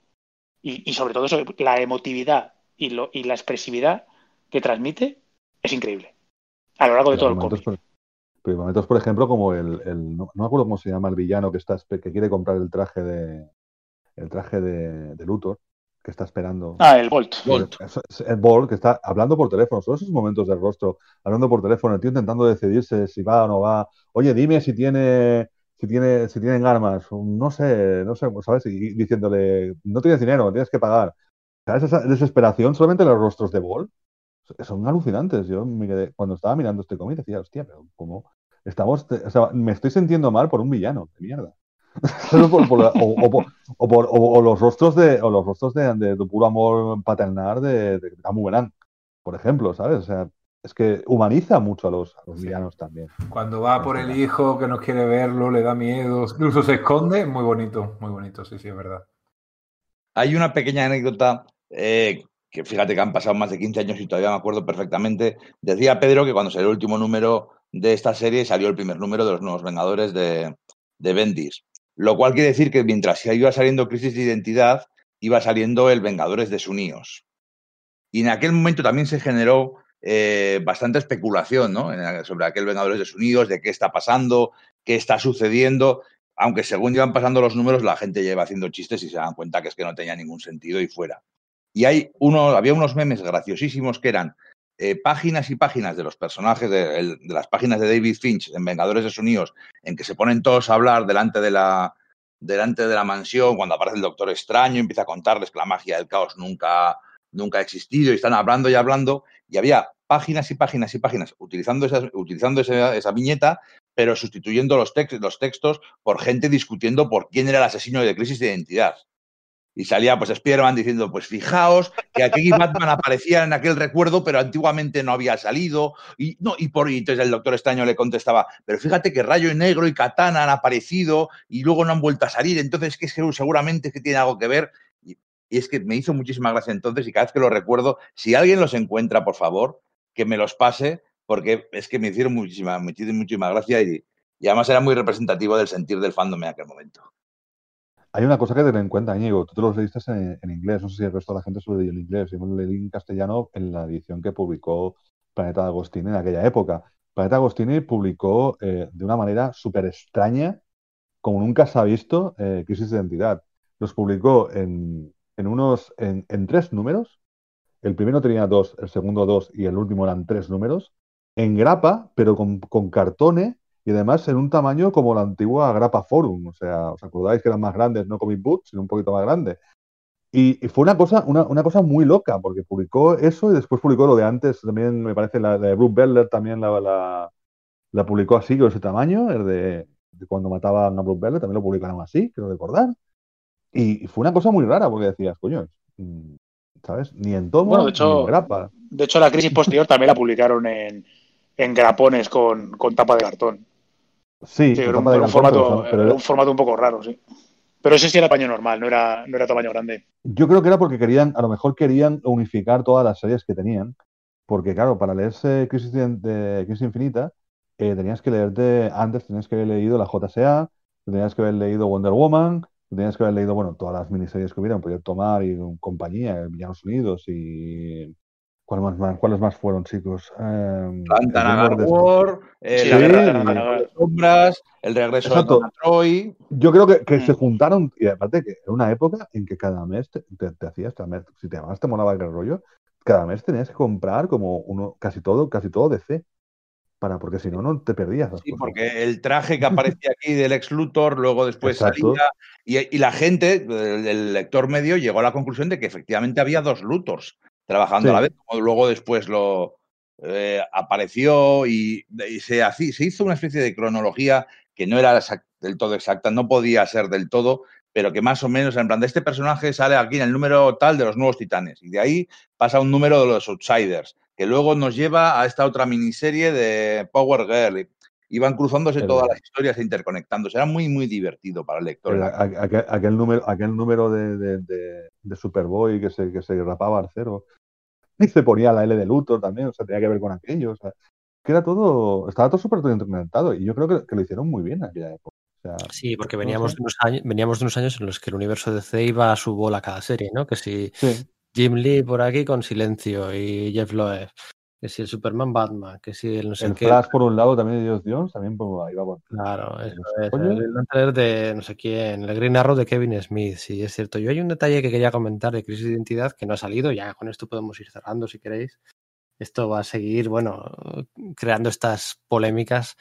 Y, y sobre todo eso, la emotividad y, lo, y la expresividad que transmite es increíble. A lo largo de todo el cómic. Pero hay momentos, por ejemplo, como el, el- no, no me acuerdo cómo se llama el villano que está que quiere comprar el traje de el traje de, de Luthor, que está esperando. Ah, el Bolt. Bolt. El Bolt, que está hablando por teléfono, todos esos momentos del rostro, hablando por teléfono, el tío intentando decidirse si va o no va. Oye, dime si tiene, si tiene, si tienen armas. No sé, no sé, ¿sabes? Y diciéndole, no tienes dinero, tienes que pagar. ¿Sabes? Esa desesperación solamente en los rostros de Bolt son alucinantes. Yo me quedé- cuando estaba mirando este cómic decía, hostia, pero ¿cómo? Estamos, o sea, me estoy sintiendo mal por un villano, de mierda. Por- por o, o por- o los rostros de, o los rostros de, de, de puro amor paternal de, de por ejemplo, ¿sabes? O sea, es que humaniza mucho a los, a los Sí. villanos también. Cuando va por el hijo que no quiere verlo, le da miedo, incluso se esconde, muy bonito, muy bonito, sí, sí, es verdad. Hay una pequeña anécdota eh, que fíjate que han pasado más de 15 años y todavía me acuerdo perfectamente. Decía Pedro que cuando salió el último número de esta serie salió el primer número de los Nuevos Vengadores de, de Bendis. Lo cual quiere decir que mientras iba saliendo Crisis de Identidad, iba saliendo el Vengadores desunidos. Y en aquel momento también se generó eh, bastante especulación ¿no? sobre aquel Vengadores desunidos, de qué está pasando, qué está sucediendo, aunque según iban pasando los números, la gente lleva haciendo chistes y se dan cuenta que es que no tenía ningún sentido y fuera. Y hay uno, había unos memes graciosísimos que eran eh, páginas y páginas de los personajes de, de, las páginas de David Finch en Vengadores desunidos, en que se ponen todos a hablar delante de la delante de la mansión, cuando aparece el Doctor Extraño, empieza a contarles que la magia del caos nunca, nunca ha existido, y están hablando y hablando, y había páginas y páginas y páginas utilizando esa, utilizando esa, esa viñeta, pero sustituyendo los, text, los textos por gente discutiendo por quién era el asesino de crisis de identidad. Y salía pues Spiderman diciendo, pues fijaos que aquí Batman aparecía en aquel recuerdo, pero antiguamente no había salido. Y, no, y, por, y entonces el doctor Extraño le contestaba, pero fíjate que Rayo Negro y Katana han aparecido y luego no han vuelto a salir, entonces que seguramente es que tiene algo que ver. Y, y es que me hizo muchísima gracia entonces y cada vez que lo recuerdo, si alguien los encuentra, por favor, que me los pase, porque es que me hicieron muchísima, muchísima, muchísima gracia y, y además era muy representativo del sentir del fandom en aquel momento. Hay una cosa que tener en cuenta, Íñigo. Tú te los leíste en, en, inglés. No sé si el resto de la gente se lo en inglés. Yo me lo leí en castellano en la edición que publicó Planeta Agostini en aquella época. Planeta Agostini publicó eh, de una manera súper extraña, como nunca se ha visto, eh, Crisis de Identidad. Los publicó en, en unos, en, en, tres números. El primero tenía dos, el segundo dos y el último eran tres números. En grapa, pero con, con cartones y además en un tamaño como la antigua Grapa Forum. O sea, ¿os acordáis que eran más grandes, no Comic Books, sino un poquito más grande? Y, y fue una cosa, una, una, cosa muy loca, porque publicó eso y después publicó lo de antes, también me parece, la de Bruce Beller también la, la, la, publicó así, con ese tamaño, el de, de cuando mataban a Bruce Beller, también lo publicaron así, quiero recordar. Y, y, fue una cosa muy rara, porque decías, coño, ¿sabes? Ni en tomo, bueno, de hecho, ni en grapa. De hecho, la crisis posterior también la publicaron en, en grapones con, con tapa de cartón. Sí, sí era, un, un, formato, pero era un formato un poco raro, sí. Pero ese sí era tamaño normal, no era, no era tamaño grande. Yo creo que era porque querían, a lo mejor querían unificar todas las series que tenían. Porque, claro, para leerse Crisis, de, Crisis Infinita, eh, tenías que leerte, antes tenías que haber leído la JSA, tenías que haber leído Wonder Woman, tenías que haber leído, bueno, todas las miniseries que hubieran, Proyecto Mar y compañía, Villanos Unidos y ¿Cuáles más, ¿Cuáles más fueron, chicos? Eh, War, eh, sí, la guerra de las sombras, el regreso Exacto. de Troy. Yo creo que, que mm. se juntaron, y aparte que era una época en que cada mes te, te, te hacías, si te además te molaba el rollo, cada mes tenías que comprar como uno, casi todo, casi todo de C. Para, porque si no, no te perdías. Sí, cosas. porque el traje que aparecía aquí del ex Luthor, luego después Exacto. salía, y, y, la gente, el, el lector medio, llegó a la conclusión de que efectivamente había dos Luthors trabajando sí. a la vez, como luego después lo eh, apareció y, y se, así, se, hizo una especie de cronología que no era exact, del todo exacta, no podía ser del todo, pero que más o menos, en plan, de este personaje sale aquí en el número tal de los nuevos titanes, y de ahí pasa un número de los outsiders, que luego nos lleva a esta otra miniserie de Power Girl, y van cruzándose todas las historias e interconectándose. Era muy, muy divertido para el lector. El, aquel, aquel, número, aquel número de, de, de, de, Superboy que se, que se rapaba al cero. Y se ponía la L de Luthor también, o sea, tenía que ver con aquello. O sea, que era todo, estaba todo súper interconectado. Y yo creo que, que, lo hicieron muy bien en aquella época. O sea, sí, porque veníamos, no sé. de unos años, veníamos de unos años en los que el universo de C iba a su bola cada serie, ¿no? Que si sí. Jim Lee por aquí con silencio y Jeff Loeb que si el Superman Batman, que si el no sé el qué. Flash por un lado también de Dios Jones, también por ahí va por... Claro, eso es. El de no sé quién, el Green Arrow de Kevin Smith, sí, es cierto. Yo hay un detalle que quería comentar de Crisis de Identidad que no ha salido, ya con esto podemos ir cerrando si queréis. Esto va a seguir, bueno, creando estas polémicas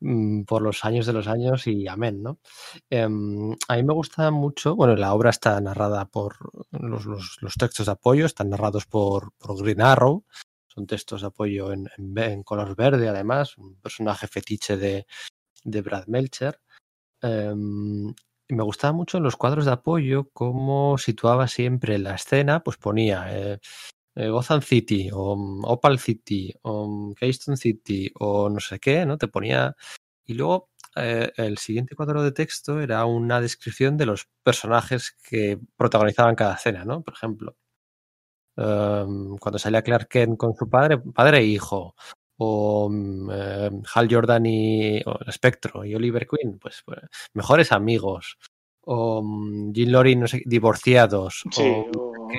mmm, por los años de los años y amén, ¿no? Eh, a mí me gusta mucho, bueno, la obra está narrada por los, los, los textos de apoyo, están narrados por, por Green Arrow, son textos de apoyo en, en, color verde, además, un personaje fetiche de, de Brad Melcher. Um, me gustaba mucho los cuadros de apoyo cómo situaba siempre la escena, pues ponía eh, eh, City o um, Opal City o um, Keystone City o no sé qué, ¿no? Te ponía... Y luego eh, el siguiente cuadro de texto era una descripción de los personajes que protagonizaban cada escena, ¿no? Por ejemplo, um, cuando salía Clark Kent con su padre, padre e hijo. o mm, eh, Hal Jordan y o Spectro y Oliver Queen, pues, pues, mejores amigos, o mm, Jim Lori, no sé, divorciados, Sí, o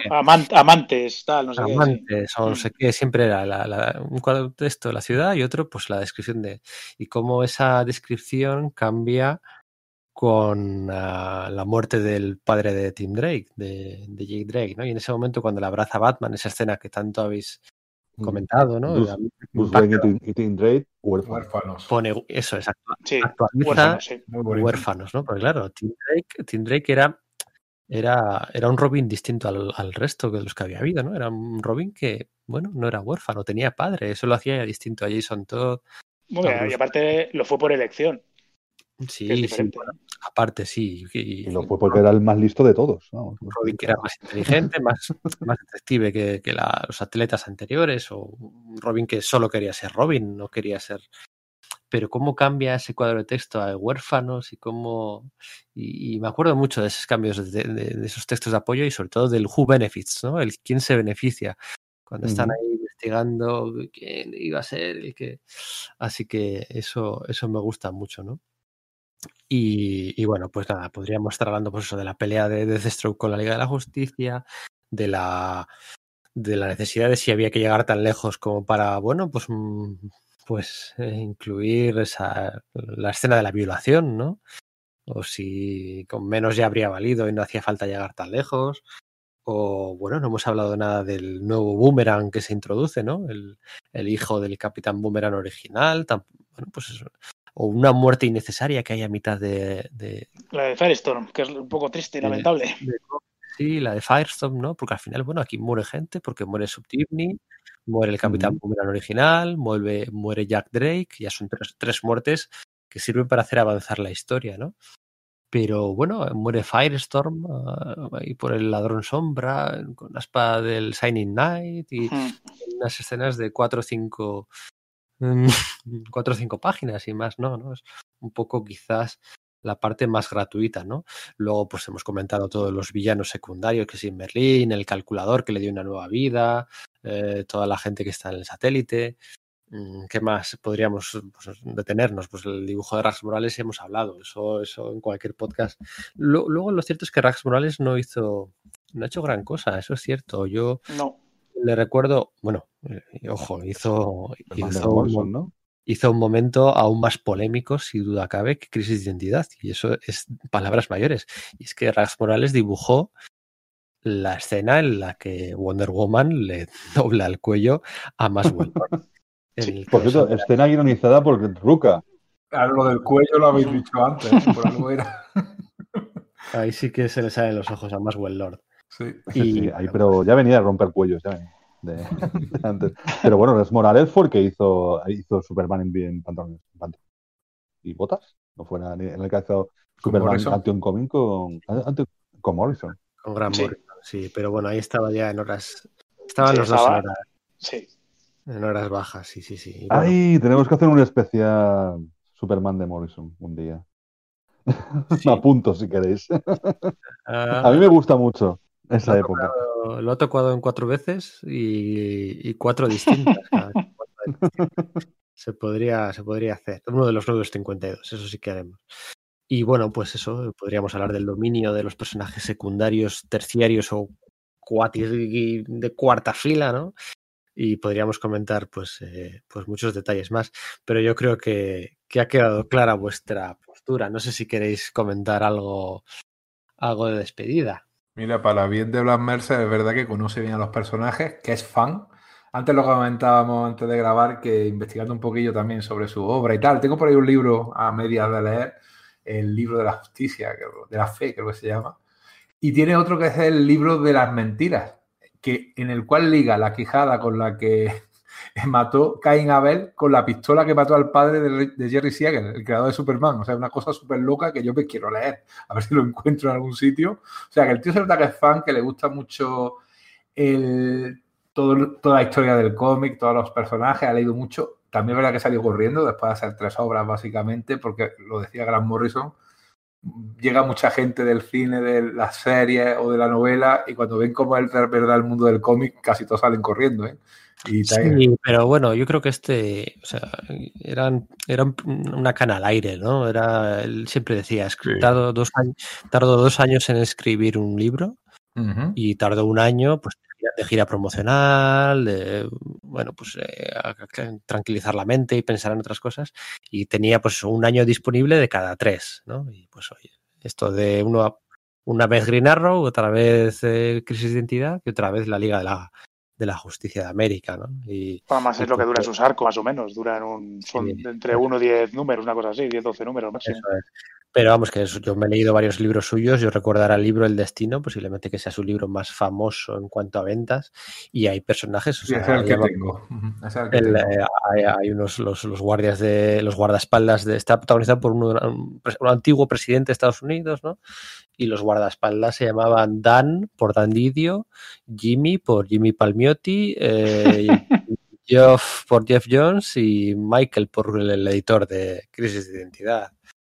o amantes, tal, no sé qué. sí. amantes, o no Mm. sé qué, siempre era la- la- un cuadro de texto de la ciudad y otro, pues la descripción de. Y cómo esa descripción cambia con ah, la muerte del padre de Tim Drake, de, de Jake Drake, ¿no? Y en ese momento, cuando le abraza a Batman, esa escena que tanto habéis comentado, ¿no? Bruce- Bruce Wayne y Tim- Drake, huérfanos. Huérfanos. pone eso, es, Sí, actualiza huérfano, sí. Muy bonito. huérfanos, ¿no? Porque claro, Tim Drake, Tim Drake era, era, era un Robin distinto al, al resto de los que había habido, ¿no? Era un Robin que, bueno, no era huérfano, tenía padre, eso lo hacía distinto a Jason Todd. Bueno, a y aparte lo fue por elección, Sí, sí, diferente. bueno, aparte sí. Y, Y lo fue porque era el más listo de todos. un Robin que era más inteligente, más, más detective que, que la- los atletas anteriores, o un Robin que solo quería ser Robin, no quería ser. Pero cómo cambia ese cuadro de texto a huérfanos y cómo. Y, y me acuerdo mucho de esos cambios, de, de- de esos textos de apoyo y sobre todo del who benefits, ¿no? El quién se beneficia. Cuando están ahí investigando quién iba a ser el que. Así que eso, eso me gusta mucho, ¿no? Y, bueno, pues nada, podríamos estar hablando pues eso de la pelea de Deathstroke con la Liga de la Justicia, de la de la necesidad de si había que llegar tan lejos como para, bueno, pues mm, pues eh, incluir esa la escena de la violación, ¿no? O si con menos ya habría valido y no hacía falta llegar tan lejos. O bueno, no hemos hablado nada del nuevo Boomerang que se introduce, ¿no? El, el hijo del Capitán Boomerang original. bueno, pues eso. O una muerte innecesaria que hay a mitad de, de, La de Firestorm, que es un poco triste y lamentable. de- sí, la de Firestorm, ¿no? Porque al final, bueno, aquí muere gente, porque muere Subtivni, muere el Capitán. Boomerang original, muere, muere Jack Drake, ya son tres, tres muertes que sirven para hacer avanzar la historia, ¿no? Pero bueno, muere Firestorm ah, ahí por el ladrón sombra, con la espada del Shining Knight y unas escenas de cuatro o cinco mm, cuatro o cinco páginas y más, no, ¿no? Es un poco quizás la parte más gratuita, ¿no? Luego, pues hemos comentado todos los villanos secundarios, que sí, Merlín, el calculador que le dio una nueva vida, eh, toda la gente que está en el satélite. Mm, ¿Qué más podríamos pues, detenernos? Pues el dibujo de Rax Morales hemos hablado, eso, eso en cualquier podcast. Lo- luego, lo cierto es que Rax Morales no hizo, no ha hecho gran cosa, eso es cierto. Yo No, le recuerdo, bueno, eh, ojo, hizo, de hizo, un, Morrison, mo- ¿no? hizo un momento aún más polémico, sin duda cabe, que Crisis de Identidad. Y eso es palabras mayores. Y es que Rax Morales dibujó la escena en la que Wonder Woman le dobla el cuello a Maswell. En el Por cierto, escena guionizada por Ruka. Claro, lo del cuello lo habéis dicho antes, por algo era. Ahí sí que se le salen los ojos a Maswell Lord. Sí. Y- sí, ahí, pero ya venía a romper cuellos, ya venía, de- de antes. Pero bueno, es Morales fue el que hizo, hizo Superman en, en pantalones. ¿Y botas? No fuera ni- en el que hizo Superman. Action Comic con, ante- con Morrison. Con Gran Sí. Morrison, sí, pero bueno, ahí estaba ya en horas. Estaban Sí, los dos en estaba- horas, sí. en horas bajas, sí, sí, sí. Bueno, Ay, tenemos que hacer un especial Superman de Morrison un día. Sí. Me apunto si queréis. ah, A mí me gusta mucho esa Lo ha época. tocado- lo ha tocado en cuatro veces y, y cuatro distintas. cada se, podría, se podría hacer. Uno de los nuevos 52, eso sí que haremos. Y bueno, pues eso, podríamos hablar del dominio de los personajes secundarios, terciarios o cuatis de cuarta fila, ¿no? Y podríamos comentar pues, eh, pues muchos detalles más. Pero yo creo que, que ha quedado clara vuestra postura. No sé si queréis comentar algo, algo de despedida. Mira, para bien de Blas Mercer, es verdad que conoce bien a los personajes, que es fan. Antes lo comentábamos antes de grabar, que investigando un poquillo también sobre su obra y tal. Tengo por ahí un libro a medias de leer, el libro de la justicia, de la fe, creo que se llama. Y tiene otro que es el libro de las mentiras, que, en el cual liga la quijada con la que mató Cain Abel con la pistola que mató al padre de, Jerry Siegel, el creador de Superman. O sea, una cosa súper loca que yo me quiero leer. A ver si lo encuentro en algún sitio. O sea, que el tío se nota que es fan, que le gusta mucho el, toda la historia del cómic, todos los personajes, ha leído mucho. También es verdad que salió corriendo después de hacer tres obras, básicamente, porque lo decía Grant Morrison. Llega mucha gente del cine, de las series o de la novela, y cuando ven cómo es verdad el mundo del cómic, casi todos salen corriendo. ¿eh? Y Sí, pero bueno, yo creo que este, o sea, eran, era un- una cana al aire, ¿no? Era, él siempre decía, "Es que Sí. tardo dos años, tardo dos años en escribir un libro y tardó un año, pues, de gira- promocional, de, bueno, pues, eh, a- a- tranquilizar la mente y pensar en otras cosas. Y tenía, pues, un año disponible de cada tres, ¿no? Y pues, oye, esto de uno, una vez Green Arrow, otra vez eh, Crisis de Identidad y otra vez la Liga de la, de la Justicia de América, ¿no? Y, Además es lo que dura Entonces- sus arcos, más o menos. Duran un, son Sí. entre 1 y 10 números, una cosa así, 10, 12 números máximo. Eso es. Pero vamos, que eso, yo me he leído varios libros suyos. Yo recordará el libro El Destino, posiblemente que sea su libro más famoso en cuanto a ventas. Y hay personajes. o Sí, sea, es el que llama- tengo. Ujú, ese es el que el, tengo. eh, hay, hay unos los, los guardias de los guardaespaldas de está protagonizado por un, un antiguo presidente de Estados Unidos, ¿no? Y los guardaespaldas se llamaban Dan por Dan Didio, Jimmy por Jimmy Palmiotti, eh, Geoff por Jeff Jones y Michael por el, el editor de Crisis de Identidad.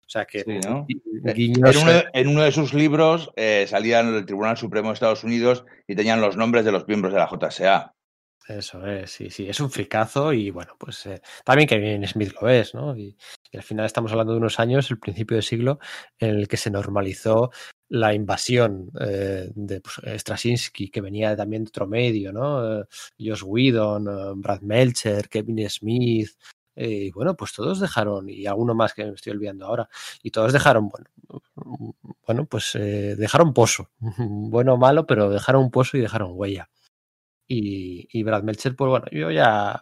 O sea que Sí, ¿no? gui- Eh, guiños, En uno, de- en uno de sus libros eh, salían del Tribunal Supremo de Estados Unidos y tenían los nombres de los miembros de la JSA. Eso es, sí, sí, es un fricazo y bueno, pues eh, también Kevin Smith lo es, ¿no? Y, y al final estamos hablando de unos años, el principio de siglo, en el que se normalizó la invasión eh, de pues, Straczynski, que venía también de otro medio, ¿no? Eh, Josh Whedon, eh, Brad Melcher, Kevin Smith, eh, bueno, pues todos dejaron, y alguno más que me estoy olvidando ahora, y todos dejaron, bueno, bueno pues eh, dejaron pozo, bueno o malo, pero dejaron pozo y dejaron huella y, y Brad Melcher, pues bueno, yo ya,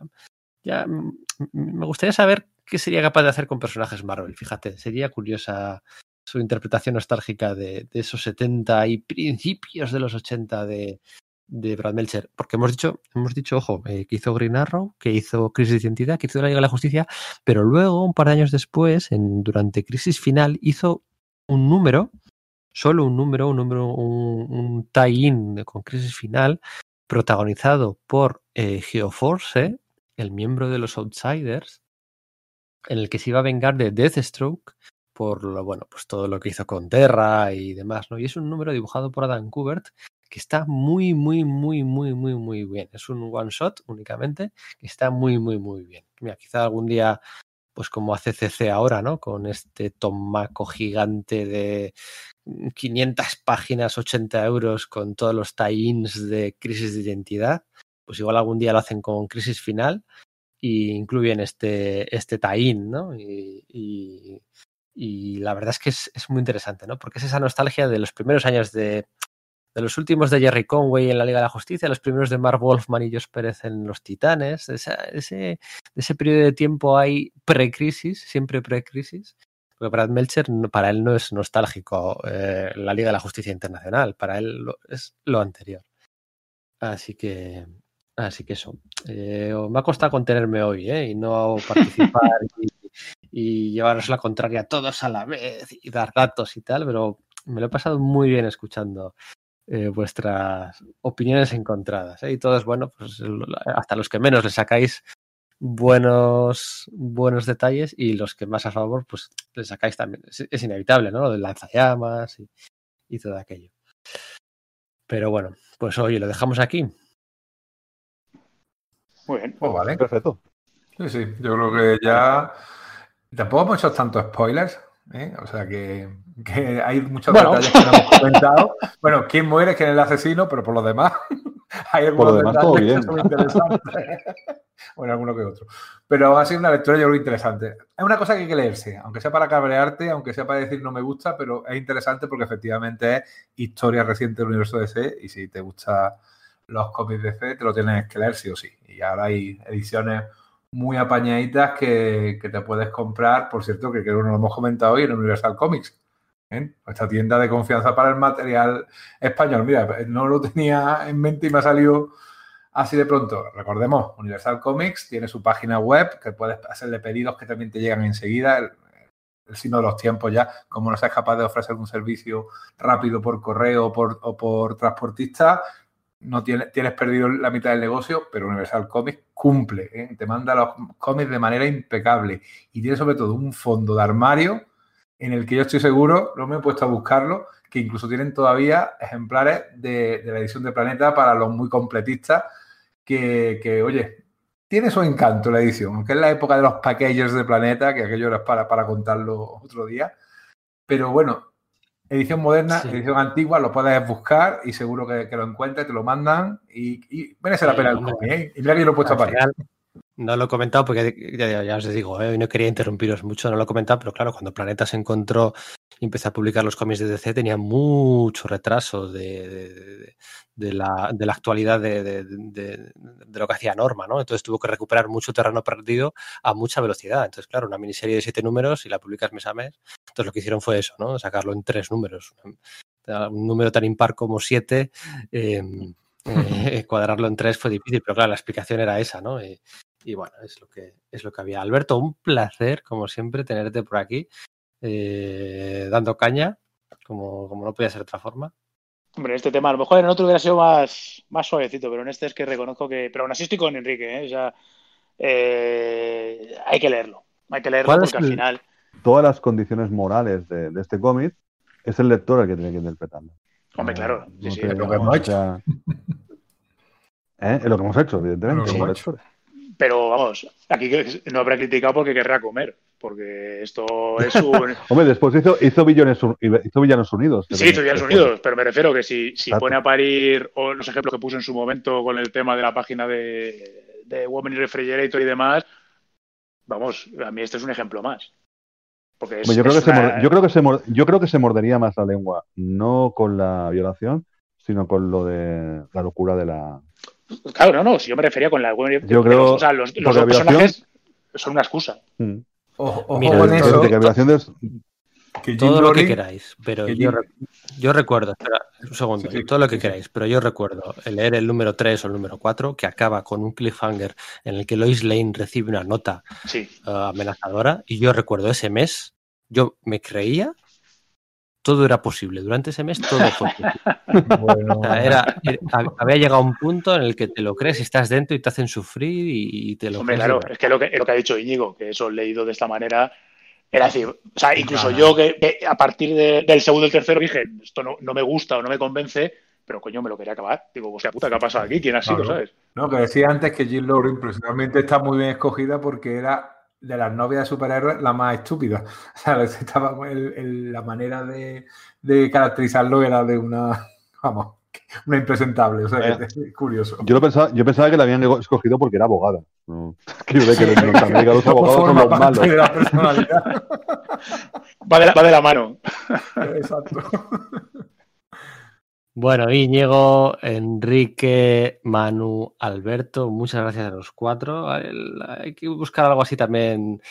ya me gustaría saber qué sería capaz de hacer con personajes Marvel. Fíjate, sería curiosa su interpretación nostálgica de, de esos 70 y principios de los 80 de, de Brad Melcher. Porque hemos dicho, hemos dicho, ojo, eh, que hizo Green Arrow, que hizo Crisis de Identidad, que hizo la Liga de la Justicia, pero luego, un par de años después, en, durante Crisis Final, hizo un número, solo un número, un número, un, tie-in con Crisis Final, protagonizado por eh, Geoforce, el miembro de los Outsiders, en el que se iba a vengar de Deathstroke por lo bueno, pues todo lo que hizo con Terra y demás, ¿no? Y es un número dibujado por Adam Kubert que está muy, muy, muy, muy, muy, muy bien. Es un one shot únicamente que está muy, muy, muy bien. Mira, quizá algún día, pues como hace CC ahora, ¿no? Con este tomaco gigante de 500 páginas, 80 euros con todos los tie-ins de Crisis de Identidad, pues igual algún día lo hacen con Crisis Final y incluyen este, este tie-in, ¿no? Y, y, y, la verdad es que es, es, muy interesante, ¿no? Porque es esa nostalgia de los primeros años de, de los últimos de Jerry Conway en la Liga de la Justicia, los primeros de Mark Wolfman y Josh Pérez en Los Titanes, esa, ese, ese periodo de tiempo hay pre-crisis, siempre pre-crisis, porque Brad Melcher, para él no es nostálgico eh, la Liga de la Justicia Internacional, para él lo, es lo anterior. Así que, así que eso. Eh, me ha costado contenerme hoy ¿eh? y no participar y, y, llevaros la contraria a todos a la vez y dar datos y tal, pero me lo he pasado muy bien escuchando eh, vuestras opiniones encontradas. ¿eh? Y todos, bueno, pues hasta los que menos le sacáis buenos, buenos detalles y los que más a favor, pues le sacáis también. Es, es inevitable, ¿no? Lo del lanzallamas y, y, todo aquello. Pero bueno, pues oye, lo dejamos aquí. Muy bien. Pues vale. Perfecto. Sí, sí, yo creo que ya. Tampoco hemos hecho tantos spoilers. ¿Eh? O sea que, que, hay muchos bueno. detalles que no hemos comentado. Bueno, quién muere, quién es el asesino, pero por lo demás, hay algunos demás, detalles todo bien. que son interesantes. bueno, alguno que otro. Pero ha sido una lectura, yo creo, interesante. Es una cosa que hay que leerse, aunque sea para cabrearte, aunque sea para decir no me gusta, pero es interesante porque efectivamente es historia reciente del universo DC y si te gustan los cómics de DC, te lo tienes que leer sí o sí. Y ahora hay ediciones muy apañaditas que, que, te puedes comprar, por cierto, que creo que no lo hemos comentado hoy en Universal Comics. ¿eh? Nuestra tienda de confianza para el material español. Mira, no lo tenía en mente y me ha salido así de pronto. Recordemos, Universal Comics tiene su página web que puedes hacerle pedidos que también te llegan enseguida. El, el signo de los tiempos ya, como no seas capaz de ofrecer un servicio rápido por correo o por, o por transportista, no tienes, tienes perdido la mitad del negocio, pero Universal Comics cumple, ¿eh? te manda los cómics de manera impecable y tiene sobre todo un fondo de armario en el que yo estoy seguro, no me he puesto a buscarlo, que incluso tienen todavía ejemplares de, la edición de Planeta para los muy completistas que, que, oye, tiene su encanto la edición, aunque es la época de los packagers de Planeta, que aquello era para, para contarlo otro día. Pero bueno, edición moderna, Sí. edición antigua, lo puedes buscar y seguro que, que lo encuentres, te lo mandan y, y merece la Sí, pena el cómic, ¿eh? Y yo lo he puesto a final, no lo he comentado porque ya, ya os digo, ¿eh? hoy no quería interrumpiros mucho, no lo he comentado, pero claro, cuando Planeta se encontró y empezó a publicar los cómics de DC, tenía mucho retraso de, de- la, de la actualidad de, lo que hacía Norma, ¿no? Entonces tuvo que recuperar mucho terreno perdido a mucha velocidad. Entonces, claro, una miniserie de siete números y la publicas mes a mes. Entonces lo que hicieron fue eso, ¿no? Sacarlo en tres números. Un número tan impar como siete. eh, eh, cuadrarlo en tres fue difícil, pero claro, la explicación era esa, ¿no? Y, y bueno, es lo que es lo que había. Alberto, un placer, como siempre, tenerte por aquí, eh, dando caña, como, como no podía ser de otra forma. Hombre, este tema, a lo mejor en otro hubiera sido más, más suavecito, pero en este es que reconozco que. Pero aún así estoy con Enrique, ¿eh? O sea, eh, hay que leerlo. Hay que leerlo ¿Cuál es porque al final. Todas las condiciones morales de, de este cómic es el lector el que tiene que interpretarlo. Hombre, No- claro, sí, no sí, te- es lo que hemos o hecho. sea, ¿eh? Es lo que hemos hecho, evidentemente, Lo que como hemos hecho. lectores. Pero vamos, aquí no habrá criticado porque querrá comer. Porque esto es un. Hombre, después hizo, hizo, Villanos, hizo Villanos Unidos. Sí, tenía- Estudiados Unidos, pero me refiero que si, si pone a parir o los ejemplos que puso en su momento con el tema de la página de, de Women in Refrigerator y demás, vamos, a mí este es un ejemplo más. Porque es, Hombre, yo, creo es que se una- mor- yo, creo que se mor- yo creo que se mordería más la lengua, no con la violación, sino con lo de la locura de la. Claro, no, no, si yo me refería con la Women Yo creo- o sea, los, los dos personajes son una excusa. Mm. Ojo, ojo Mira, con eso, Que que Todo lo que queráis, pero que yo, re- yo recuerdo, espera, un segundo, Sí, sí, todo lo que sí, sí. queráis, pero yo recuerdo leer el número 3 o el número 4 que acaba con un cliffhanger en el que Lois Lane recibe una nota Sí, eh, amenazadora y yo recuerdo ese mes, yo me creía todo era posible, durante ese mes todo fue posible. Bueno, O sea, era, era- había llegado a un punto en el que te lo crees, estás dentro y te hacen sufrir y, y te lo hombre, crees. claro, es que lo que, lo que ha dicho Íñigo, que eso leído de esta manera, era decir, o sea, incluso Claro. yo que, que a partir de- del segundo y el tercero dije, esto no, no me gusta o no me convence, pero coño, me lo quería acabar. Digo, hostia puta, ¿qué ha pasado aquí? ¿Quién ha sido, Claro. sabes? No, que decía antes que Jill Loring personalmente está muy bien escogida porque era de las novias de superhéroes la más estúpida. O sea, estaba el- el- la manera de, de caracterizarlo era de una, vamos, una impresentable. O sea, que es curioso. Yo, lo pensaba, yo pensaba que la habían escogido porque era abogada. No. Que Norteamérica los abogados son los malos. de la personalidad. Va de la, va de la mano. Exacto. Bueno, Íñigo, Enrique, Manu, Alberto, muchas gracias a los cuatro. Hay que buscar algo así también.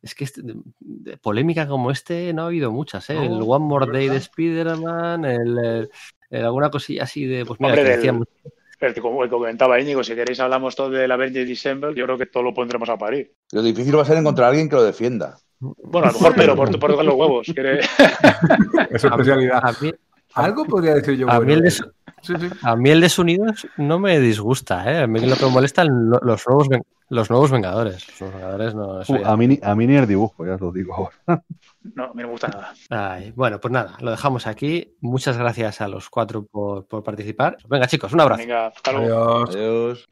Es que este- de, de polémica como este no ha habido muchas, ¿eh? No, el One More es Day de verdad. Spider-Man, el, el- el- alguna cosilla así de. Pues mira, Hombre, que del- decíamos- El que, como el que comentaba Íñigo, si queréis hablamos todo de la Avengers December, yo creo que todo lo pondremos a parir. Lo difícil va a ser encontrar a alguien que lo defienda. Bueno, a lo mejor pero por, por tocar los huevos. quiere- Es especialidad. a mí, Algo podría decir yo. a bueno. mí el de, Sí, sí. a mí el de Sonidos no me disgusta, ¿eh? A mí lo que me molesta los nuevos, ven- los nuevos Vengadores. Los nuevos Vengadores no. Uh, ya- a, mí, ni- a mí ni el dibujo, ya os lo digo ahora. No, a mí no me gusta nada. Ay, bueno, pues nada, lo dejamos aquí. Muchas gracias a los cuatro por, por participar. Venga, chicos, un abrazo. Venga, hasta luego. Adiós. Adiós.